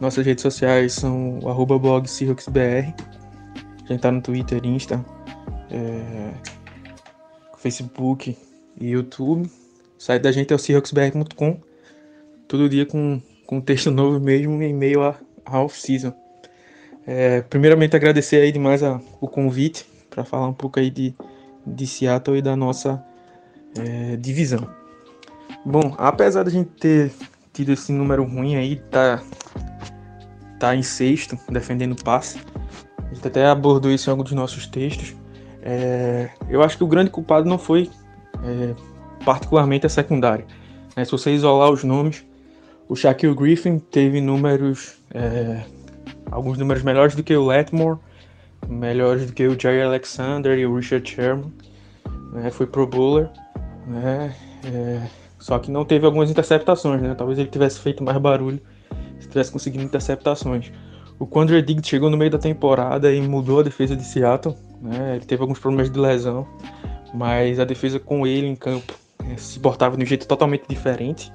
Nossas redes sociais são o blog SeahawksBR. A gente tá no Twitter, Insta, é, Facebook e YouTube. O site da gente é o seahawksbr.com. Todo dia com, com texto novo mesmo em meio a, a off-season. É, primeiramente agradecer aí demais a, o convite para falar um pouco aí de, de Seattle e da nossa é, divisão. Bom, apesar da gente ter tido esse número ruim aí, tá, tá em sexto, defendendo passe, a gente até abordou isso em alguns dos nossos textos. É, eu acho que o grande culpado não foi é, particularmente a secundária. Né? Se você isolar os nomes, o Shaquille Griffin teve números, é, alguns números melhores do que o Letmore, melhores do que o Jerry Alexander e o Richard Sherman. Né? Foi pro bowler, né? Só que não teve algumas interceptações, né? Talvez ele tivesse feito mais barulho se tivesse conseguido interceptações. O Quandre Diggs chegou no meio da temporada e mudou a defesa de Seattle. Né? Ele teve alguns problemas de lesão, mas a defesa com ele em campo né, se portava de um jeito totalmente diferente.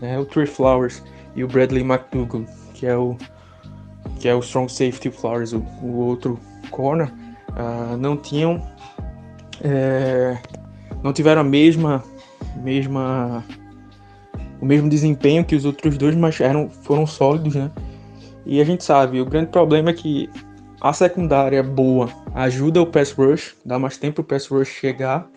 Né? O Trey Flowers e o Bradley McDougall, que é o que é o strong safety Flowers, o, o outro corner, uh, não tinham é, não tiveram a mesma mesma o mesmo desempenho que os outros dois, mas eram foram sólidos, né? E a gente sabe, o grande problema é que a secundária boa ajuda o pass rush, dá mais tempo o pass rush chegar,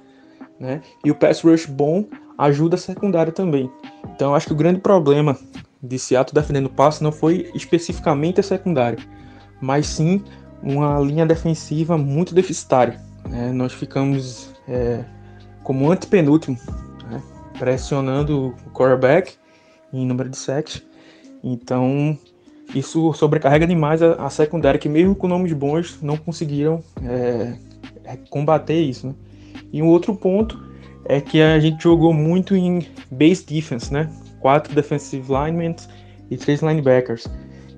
né? E o pass rush bom ajuda a secundária também. Então acho que o grande problema de Seattle defendendo o passe não foi especificamente a secundária, mas sim uma linha defensiva muito deficitária. Né? Nós ficamos é, como antepenúltimo? Pressionando o quarterback em número de sacks. Então isso sobrecarrega demais a, a, secundária, que mesmo com nomes bons não conseguiram é, é, combater isso. Né? E um outro ponto é que a gente jogou muito em base defense, né? Quatro defensive linemen e três linebackers.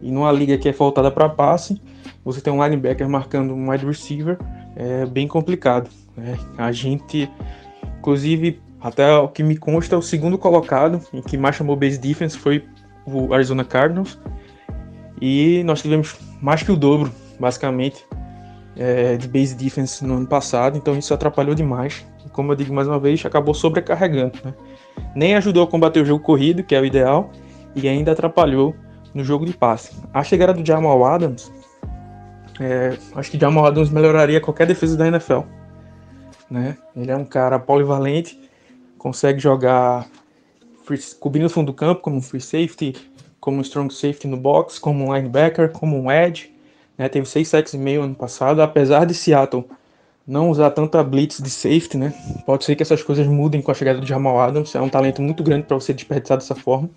E numa liga que é faltada para passe, você tem um linebacker marcando um wide receiver, é bem complicado. Né? A gente, inclusive, até o que me consta, o segundo colocado em que mais chamou base defense foi o Arizona Cardinals e nós tivemos mais que o dobro, basicamente, é, de base defense no ano passado, então isso atrapalhou demais. E como eu digo mais uma vez, acabou sobrecarregando. Né? Nem ajudou a combater o jogo corrido, que é o ideal, e ainda atrapalhou no jogo de passe. A chegada do Jamal Adams, é, acho que Jamal Adams melhoraria qualquer defesa da NFL. Né? Ele é um cara polivalente, consegue jogar free, cobrindo o fundo do campo como free safety, como strong safety no box, como um linebacker, como um edge. Né? Teve 6 sacks e meio ano passado, apesar de Seattle não usar tanta blitz de safety, né? Pode ser que essas coisas mudem com a chegada de Jamal Adams. É um talento muito grande para você desperdiçar dessa forma.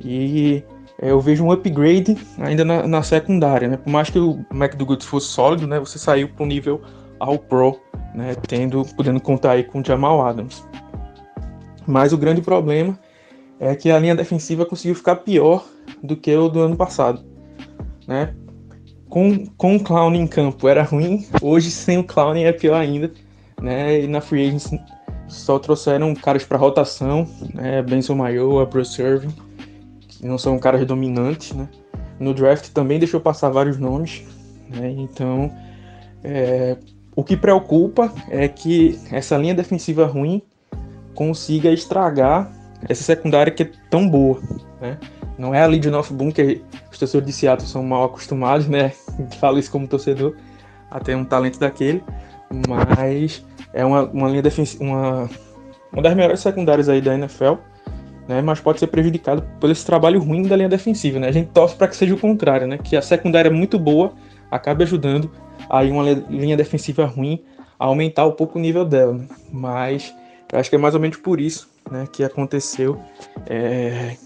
E é, eu vejo um upgrade ainda na, na, secundária, né? Por mais que o McDougall fosse sólido, né? Você saiu para o nível ao pro, né? Tendo, podendo contar aí com o Jamal Adams. Mas o grande problema é que a linha defensiva conseguiu ficar pior do que o do ano passado, né? Com, com o Clown em campo era ruim, hoje sem o Clown é pior ainda, né? E na Free Agents só trouxeram caras para rotação, né? Benson Mayoa, Bruce Irving, que não são caras dominantes, né? No draft também deixou passar vários nomes, né? Então, é, o que preocupa é que essa linha defensiva ruim consiga estragar essa secundária que é tão boa, né? Não é a lead nosso boom que os torcedores de Seattle são mal acostumados, né? *laughs* Falo isso como torcedor, a ter um talento daquele, mas é uma, uma linha defensiva, uma, uma das melhores secundárias aí da NFL, né? Mas pode ser prejudicado por esse trabalho ruim da linha defensiva, né? A gente torce para que seja o contrário, né? Que a secundária muito boa acabe ajudando aí uma linha defensiva ruim a aumentar um pouco o nível dela, né? Mas eu acho que é mais ou menos por isso né, que aconteceu é,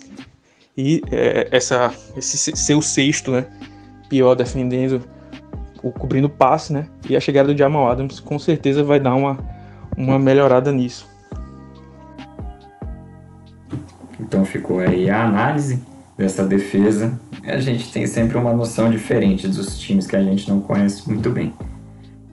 e é, essa, esse seu sexto, né, pior defendendo, o cobrindo passe, né, e a chegada do Jamal Adams com certeza vai dar uma, uma melhorada nisso. Então ficou aí a análise dessa defesa. A gente tem sempre uma noção diferente dos times que a gente não conhece muito bem.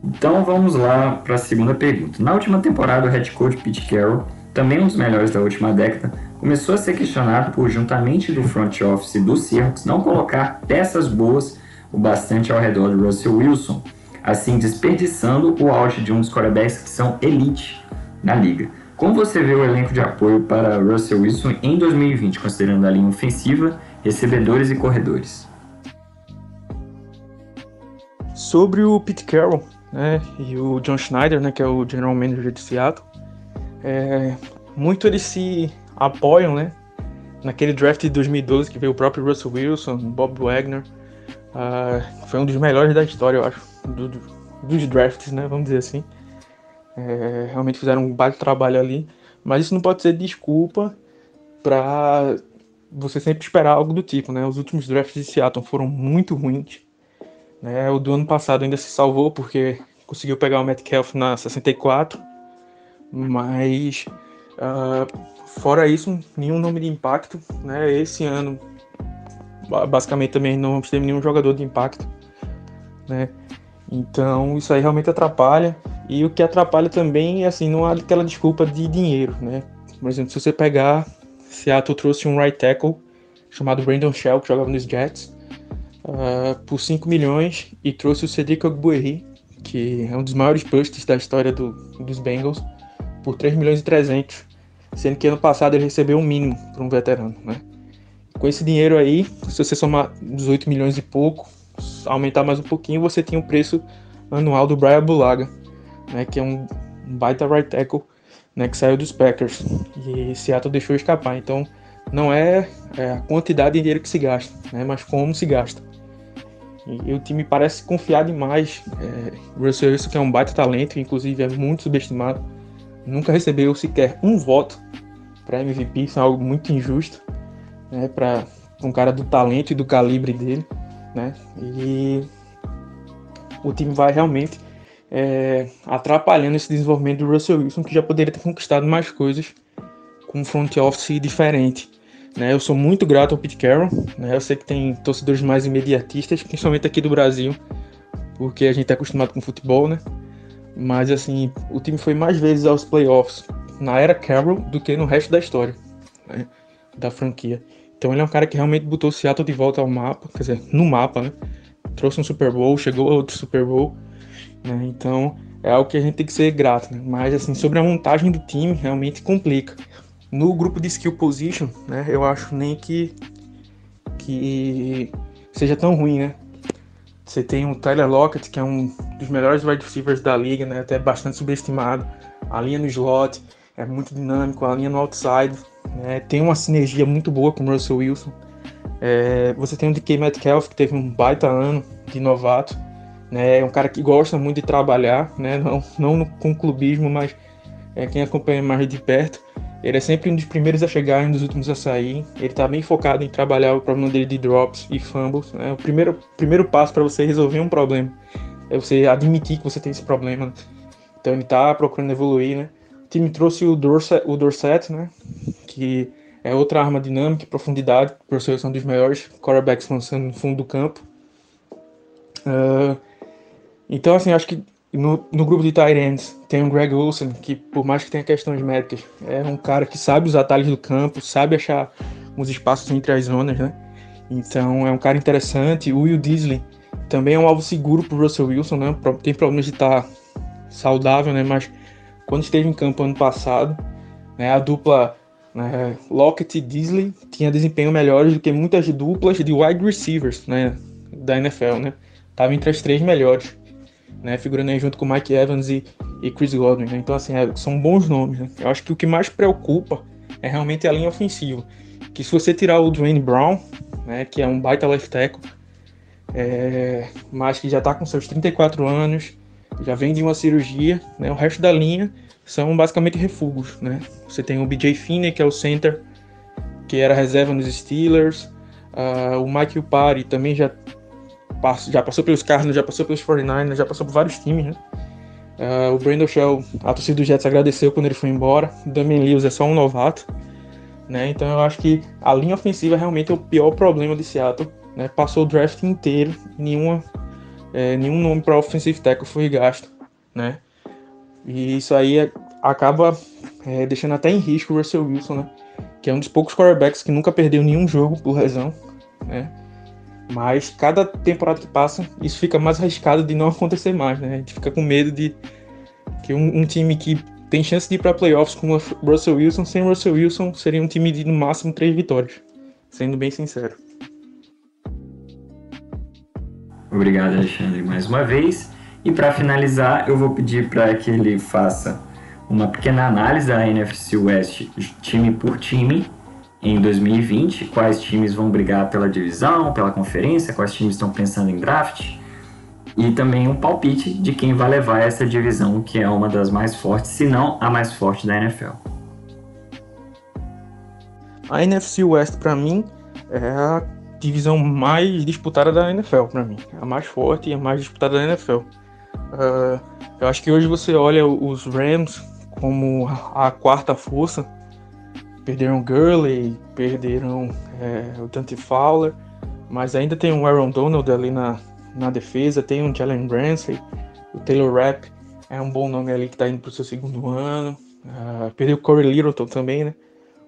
Então vamos lá para a segunda pergunta. Na última temporada, o head coach Pete Carroll também um dos melhores da última década, começou a ser questionado por, juntamente do front office do Seahawks, não colocar peças boas o bastante ao redor do Russell Wilson, assim desperdiçando o auge de um dos quarterbacks que são elite na liga. Como você vê o elenco de apoio para Russell Wilson em 2020, considerando a linha ofensiva, recebedores e corredores? Sobre o Pete Carroll né, e o John Schneider, né, que é o general manager de Seattle, é, muito eles se apoiam né, naquele draft de 2012 que veio o próprio Russell Wilson, Bob Wagner, uh, foi um dos melhores da história, eu acho, do, do, dos drafts, né, vamos dizer assim. É, realmente fizeram um baita trabalho ali, mas isso não pode ser desculpa para você sempre esperar algo do tipo, né? Os últimos drafts de Seattle foram muito ruins. Né? O do ano passado ainda se salvou porque conseguiu pegar o Metcalf na 64, mas uh, fora isso, nenhum nome de impacto. Né? Esse ano, basicamente, também não teve nenhum jogador de impacto. Né? Então, isso aí realmente atrapalha. E o que atrapalha também é assim, não há aquela desculpa de dinheiro, né? Por exemplo, se você pegar, Seattle trouxe um right tackle chamado Brandon Shell, que jogava nos Jets, uh, por 5 milhões, e trouxe o Cedric Ogbuerri, que é um dos maiores busts da história do, dos Bengals, por 3 milhões e 300, sendo que ano passado ele recebeu um mínimo para um veterano, né? Com esse dinheiro aí, se você somar 18 milhões e pouco, aumentar mais um pouquinho, você tinha o preço anual do Brian Bulaga, né, que é um baita right tackle, né, que saiu dos Packers e Seattle deixou escapar. Então, não é, é a quantidade de dinheiro que se gasta, né, mas como se gasta. E, o time parece confiar demais. É, Russell Wilson, que é um baita talento, inclusive é muito subestimado, nunca recebeu sequer um voto para MVP, isso é algo muito injusto né, para um cara do talento e do calibre dele. Né? E o time vai realmente é, atrapalhando esse desenvolvimento do Russell Wilson, que já poderia ter conquistado mais coisas com um front office diferente. Né? Eu sou muito grato ao Pete Carroll, né? eu sei que tem torcedores mais imediatistas, principalmente aqui do Brasil, porque a gente é acostumado com futebol, né? Mas assim, o time foi mais vezes aos playoffs na era Carroll do que no resto da história né? da franquia. Então ele é um cara que realmente botou o Seattle de volta ao mapa, quer dizer, no mapa, né? Trouxe um Super Bowl, chegou a outro Super Bowl né? Então é algo que a gente tem que ser grato. Né? Mas assim, sobre a montagem do time, realmente complica. No grupo de skill position, né, eu acho nem que, que seja tão ruim, né? Você tem o Tyler Lockett, que é um dos melhores wide receivers da liga, né? Até bastante subestimado. A linha no slot é muito dinâmico, a linha no outside né? tem uma sinergia muito boa com o Russell Wilson. É, você tem o DK Metcalf, que teve um baita ano de novato né? É um cara que gosta muito de trabalhar, né? Não, não com clubismo, mas é quem acompanha mais de perto. Ele é sempre um dos primeiros a chegar e um dos últimos a sair. Ele está bem focado em trabalhar o problema dele de drops e fumbles. Né? O primeiro, primeiro passo para você resolver um problema é você admitir que você tem esse problema. Então ele está procurando evoluir, né? O time trouxe o Dorset, o Dorset, né? Que é outra arma dinâmica e profundidade. Por ser um dos melhores quarterbacks lançando no fundo do campo. Uh, então, assim, acho que no, no grupo de Tyrants tem o Greg Wilson, que por mais que tenha questões médicas, é um cara que sabe os atalhos do campo, sabe achar os espaços entre as zonas, né? Então é um cara interessante. O Will Disley também é um alvo seguro para Russell Wilson, né? Tem problemas de estar tá saudável, né? Mas quando esteve em campo ano passado, né, a dupla né, Lockett e Disley tinha desempenho melhores do que muitas duplas de wide receivers né, da NFL, né? Tava entre as três melhores né? Figurando aí junto com Mike Evans e, e Chris Godwin, né? Então, assim, é, são bons nomes, né? Eu acho que o que mais preocupa é realmente a linha ofensiva. Que se você tirar o Dwayne Brown, né? Que é um baita left tackle, é, mas que já tá com seus 34 anos, já vem de uma cirurgia, né? O resto da linha são basicamente refugos, né? Você tem o BJ Finney, que é o center, que era reserva nos Steelers, uh, o Mike Upari também já já passou pelos Cardinals, já passou pelos 49ers, já passou por vários times, né? Uh, o Brandon Shell, a torcida do Jets agradeceu quando ele foi embora. O Damian Lewis é só um novato, né? Então eu acho que a linha ofensiva realmente é o pior problema de Seattle, né? Passou o draft inteiro, nenhuma, é, nenhum nome para offensive tackle foi gasto, né? E isso aí é, acaba é, deixando até em risco o Russell Wilson, né? que é um dos poucos quarterbacks que nunca perdeu nenhum jogo por lesão, né? Mas cada temporada que passa, isso fica mais arriscado de não *laughs* acontecer mais, né? A gente fica com medo de que um, um time que tem chance de ir para playoffs com o Russell Wilson, sem Russell Wilson, seria um time de no máximo três vitórias, sendo bem sincero. Obrigado, Alexandre, mais uma vez. E para finalizar, eu vou pedir para que ele faça uma pequena análise da NFC West, time por time, em 2020, quais times vão brigar pela divisão, pela conferência, quais times estão pensando em draft, e também um palpite de quem vai levar essa divisão, que é uma das mais fortes, se não a mais forte da NFL. A NFC West, para mim, é a divisão mais disputada da NFL, para mim. É a mais forte e a mais disputada da NFL. Uh, ah, eu acho que hoje você olha os Rams como a quarta força perderam Gurley, perderam é, o Dante Fowler, mas ainda tem o Aaron Donald ali na, na defesa, tem o Jalen Ramsey, o Taylor Rapp é um bom nome ali que está indo para o seu segundo ano, uh, perdeu o Corey Littleton também, né?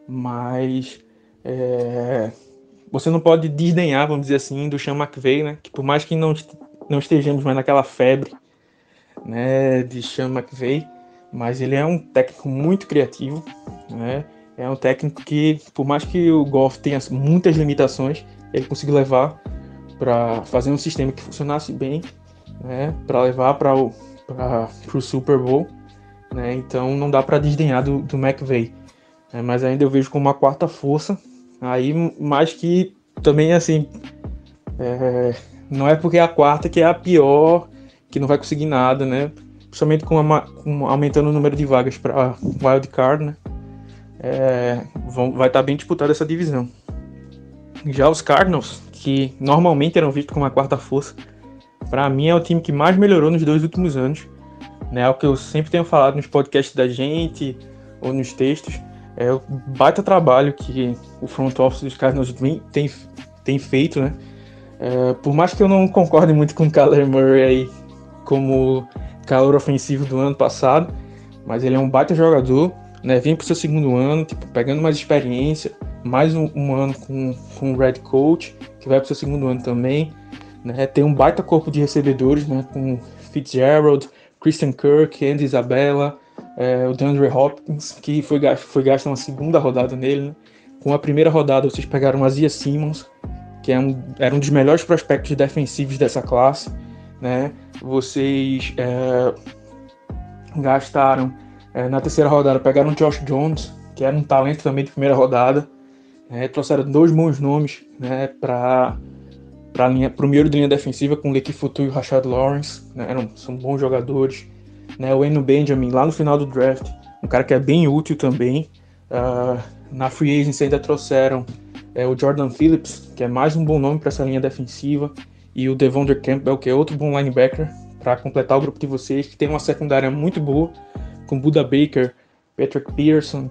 Mas é, você não pode desdenhar, vamos dizer assim, do Sean McVay, né? Que por mais que não, não estejamos mais naquela febre né, de Sean McVay, mas ele é um técnico muito criativo, né? É um técnico que, por mais que o Golf tenha muitas limitações, ele conseguiu levar para fazer um sistema que funcionasse bem, né? Para levar para o Super Bowl, né? Então não dá para desdenhar do, do McVay, né? mas ainda eu vejo como uma quarta força. Aí, mais que também assim, é, não é porque é a quarta que é a pior, que não vai conseguir nada, né? Principalmente com, com aumentando o número de vagas para wild card, né? É, vão, vai estar tá bem disputada essa divisão. Já os Cardinals, que normalmente eram vistos como a quarta força, para mim é o time que mais melhorou nos dois últimos anos. Né, é o que eu sempre tenho falado nos podcasts da gente ou nos textos. É o baita trabalho que o front office dos Cardinals tem, tem feito, né? É, por mais que eu não concorde muito com o Kyler Murray aí como calor ofensivo do ano passado, mas ele é um baita jogador né, vem para o seu segundo ano, tipo, pegando mais experiência, mais um, um ano com, com o Red Coach, que vai para o seu segundo ano também. Né, tem um baita corpo de recebedores, né, com Fitzgerald, Christian Kirk, Andy Isabella, é, o DeAndre Hopkins, que foi, foi gasto uma segunda rodada nele. Né. Com a primeira rodada, vocês pegaram o Azia Simmons, que é um, era um dos melhores prospectos defensivos dessa classe. Né. Vocês é, gastaram é, na terceira rodada pegaram o Josh Jones, que era um talento também de primeira rodada. É, trouxeram dois bons nomes né, para o meio de linha defensiva com o Leque Futu e o Rashad Lawrence. Né, eram, são bons jogadores. Né, o Eno Benjamin lá no final do draft, um cara que é bem útil também. Uh, na free agency ainda trouxeram é, o Jordan Phillips, que é mais um bom nome para essa linha defensiva, e o Devonder Campbell, que é outro bom linebacker, para completar o grupo de vocês, que tem uma secundária muito boa com Buda Baker, Patrick Pearson,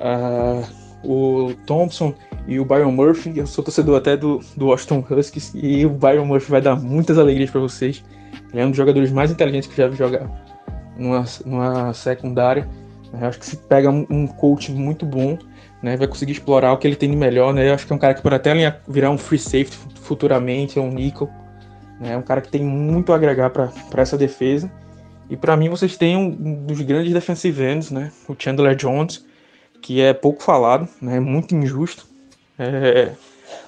uh, o Thompson e o Byron Murphy. Eu sou torcedor até do, do Washington Huskies e o Byron Murphy vai dar muitas alegrias para vocês. Ele é um dos jogadores mais inteligentes que já vi jogar numa, numa secundária. Eu acho que se pega um, um coach muito bom, né, vai conseguir explorar o que ele tem de melhor. Né? Eu acho que é um cara que pode até virar um free safety futuramente, um nickel. Né? É um cara que tem muito a agregar para essa defesa. E para mim vocês têm um dos grandes defensive ends, né? O Chandler Jones, que é pouco falado, né? Muito injusto. É,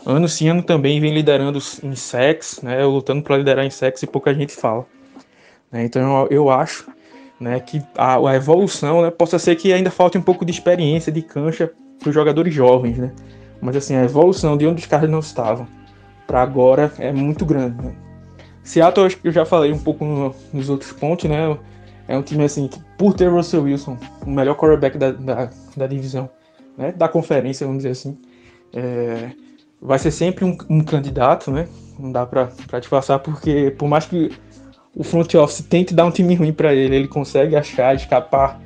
ano sim, ano também vem liderando em sex, né? Lutando para liderar em sex e pouca gente fala. Né? Então eu, eu, acho né, que a, a, evolução né, possa ser que ainda falte um pouco de experiência, de cancha para os jogadores jovens, né? Mas assim, a evolução de onde os caras não estavam para agora é muito grande. Né? Seattle, acho que eu já falei um pouco no, nos outros pontos, né? É um time assim que, por ter Russell Wilson, o melhor quarterback da, da, da divisão, né? Da conferência, vamos dizer assim, é, vai ser sempre um, um, candidato, né? Não dá pra, pra te passar, porque por mais que o front office tente dar um time ruim para ele, ele consegue achar, escapar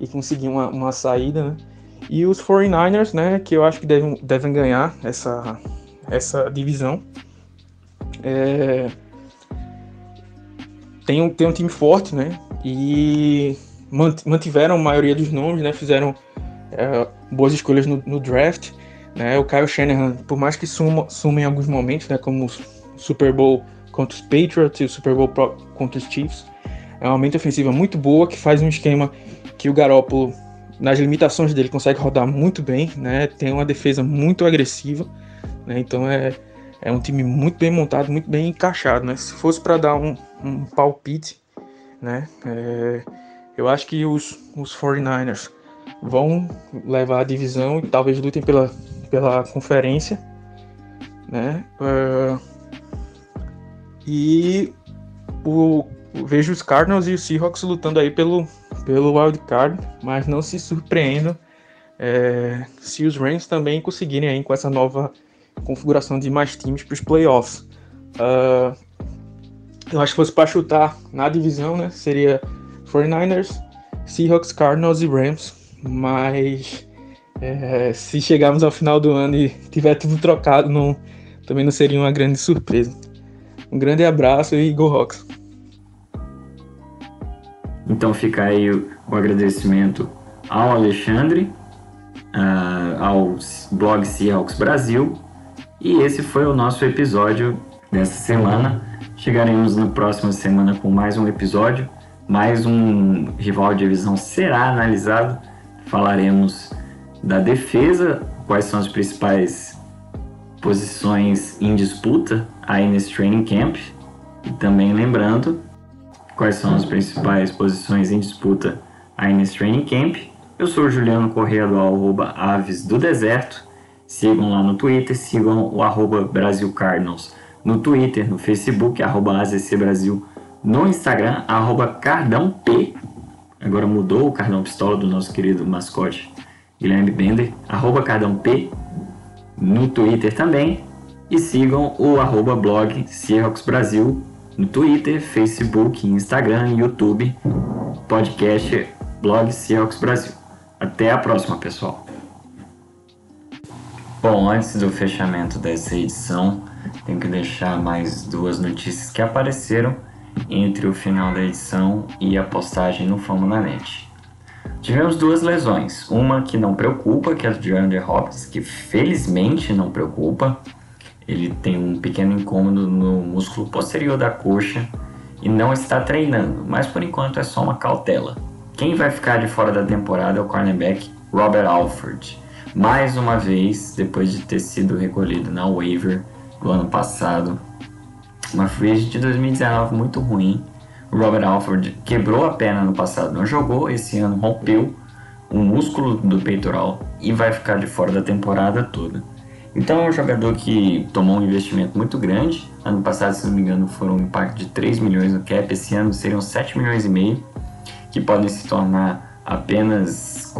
e conseguir uma, uma saída, né? E os 49ers, né? Que eu acho que devem, devem ganhar essa, essa divisão. É, tem um, tem um time forte, né? E mantiveram a maioria dos nomes, né? Fizeram é, boas escolhas no, no, draft. Né? O Kyle Shanahan, por mais que suma, suma em alguns momentos, né? como o Super Bowl contra os Patriots e o Super Bowl contra os Chiefs, é uma mente ofensiva muito boa que faz um esquema que o Garoppolo, nas limitações dele, consegue rodar muito bem, né? Tem uma defesa muito agressiva, né? Então é, é um time muito bem montado, muito bem encaixado, né? Se fosse para dar um, um palpite, né? É, eu acho que os, os 49ers vão levar a divisão e talvez lutem pela, pela conferência, né? Uh, e o, vejo os Cardinals e os Seahawks lutando aí pelo, pelo wild card, mas não se surpreendam é, se os Rams também conseguirem aí com essa nova configuração de mais times para os playoffs. Uh, eu acho que fosse para chutar na divisão, né? Seria 49ers, Seahawks, Cardinals e Rams. Mas é, se chegarmos ao final do ano e tiver tudo trocado, não, também não seria uma grande surpresa. Um grande abraço e Go Hawks! Então fica aí o, o agradecimento ao Alexandre, uh, ao blog Seahawks Brasil. E esse foi o nosso episódio dessa semana. Chegaremos na próxima semana com mais um episódio, mais um rival de divisão será analisado. Falaremos da defesa, quais são as principais posições em disputa aí nesse training camp. E também lembrando quais são as principais posições em disputa aí nesse training camp. Eu sou o Juliano Corrêa do arroba Aves do Deserto. Sigam lá no Twitter, sigam o arroba Brasil Cardinals no Twitter, no Facebook, arroba AZC Brasil, no Instagram, arroba Cardão P. Agora mudou o Cardão Pistola do nosso querido mascote Guilherme Bender, arroba Cardão P, no Twitter também. E sigam o arroba blog Seahawks Brasil no Twitter, Facebook, Instagram, YouTube, podcast blog Seahawks Brasil. Até a próxima, pessoal. Bom, antes do fechamento dessa edição, tenho que deixar mais duas notícias que apareceram entre o final da edição e a postagem no Fórmula Net. Tivemos duas lesões, uma que não preocupa, que é a de Andrew Hopkins, que felizmente não preocupa. Ele tem um pequeno incômodo no músculo posterior da coxa e não está treinando, mas por enquanto é só uma cautela. Quem vai ficar de fora da temporada é o cornerback Robert Alford. Mais uma vez, depois de ter sido recolhido na waiver do ano passado. Uma free agent de 2019 muito ruim. O Robert Alford quebrou a perna no passado, não jogou, esse ano rompeu o músculo do peitoral e vai ficar de fora da temporada toda. Então é um jogador que tomou um investimento muito grande. Ano passado, se não me engano, foram um impacto de 3 milhões no cap, esse ano seriam 7 milhões e meio, que podem se tornar apenas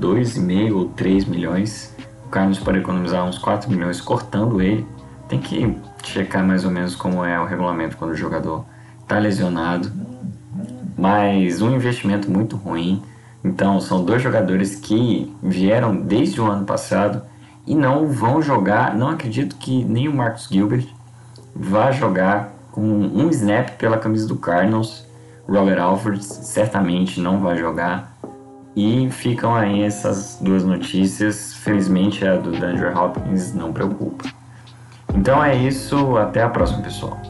2,5 ou 3 milhões o Carlos pode economizar uns 4 milhões cortando ele. Tem que checar mais ou menos como é o regulamento quando o jogador está lesionado. Mas um investimento muito ruim. Então são dois jogadores que vieram desde o ano passado e não vão jogar. Não acredito que nem o Marcus Gilbert vá jogar com um snap pela camisa do Cardinals. Robert Alford certamente não vai jogar. E ficam aí essas duas notícias. Felizmente a do Andrew Hopkins não preocupa. Então é isso, até a próxima, pessoal.